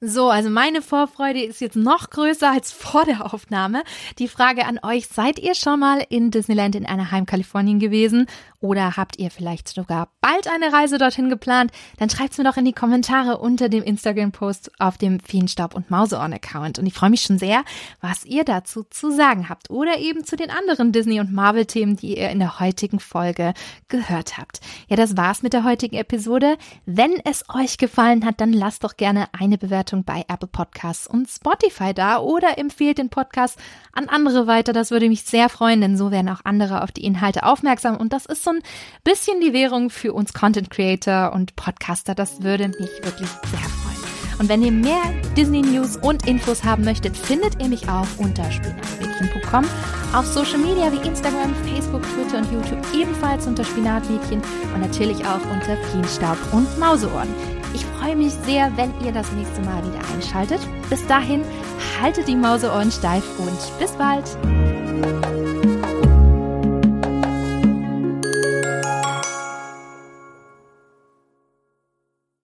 Speaker 1: So, also meine Vorfreude ist jetzt noch größer als vor der Aufnahme. Die Frage an euch, seid ihr schon mal in Disneyland in Anaheim, Kalifornien gewesen? Oder habt ihr vielleicht sogar bald eine Reise dorthin geplant? Dann schreibt es mir doch in die Kommentare unter dem Instagram-Post auf dem Feenstaub und Mauseohren-Account. Und ich freue mich schon sehr, was ihr dazu zu sagen habt. Oder eben zu den anderen Disney- und Marvel-Themen, die ihr in der heutigen Folge gehört habt. Ja, das war's mit der heutigen Episode. Wenn es euch gefallen hat, dann lasst doch gerne eine Bewertung bei Apple Podcasts und Spotify da oder empfehlt den Podcast an andere weiter. Das würde mich sehr freuen, denn so werden auch andere auf die Inhalte aufmerksam. Und das ist so ein bisschen die Währung für uns Content Creator und Podcaster. Das würde mich wirklich sehr freuen. Und wenn ihr mehr Disney News und Infos haben möchtet, findet ihr mich auch unter spinatmädchen.com. Auf Social Media wie Instagram, Facebook, Twitter und YouTube ebenfalls unter Spinatmädchen und natürlich auch unter Feenstaub und Mauseohren. Ich freue mich sehr, wenn ihr das nächste Mal wieder einschaltet. Bis dahin, haltet die Mauseohren steif und bis bald.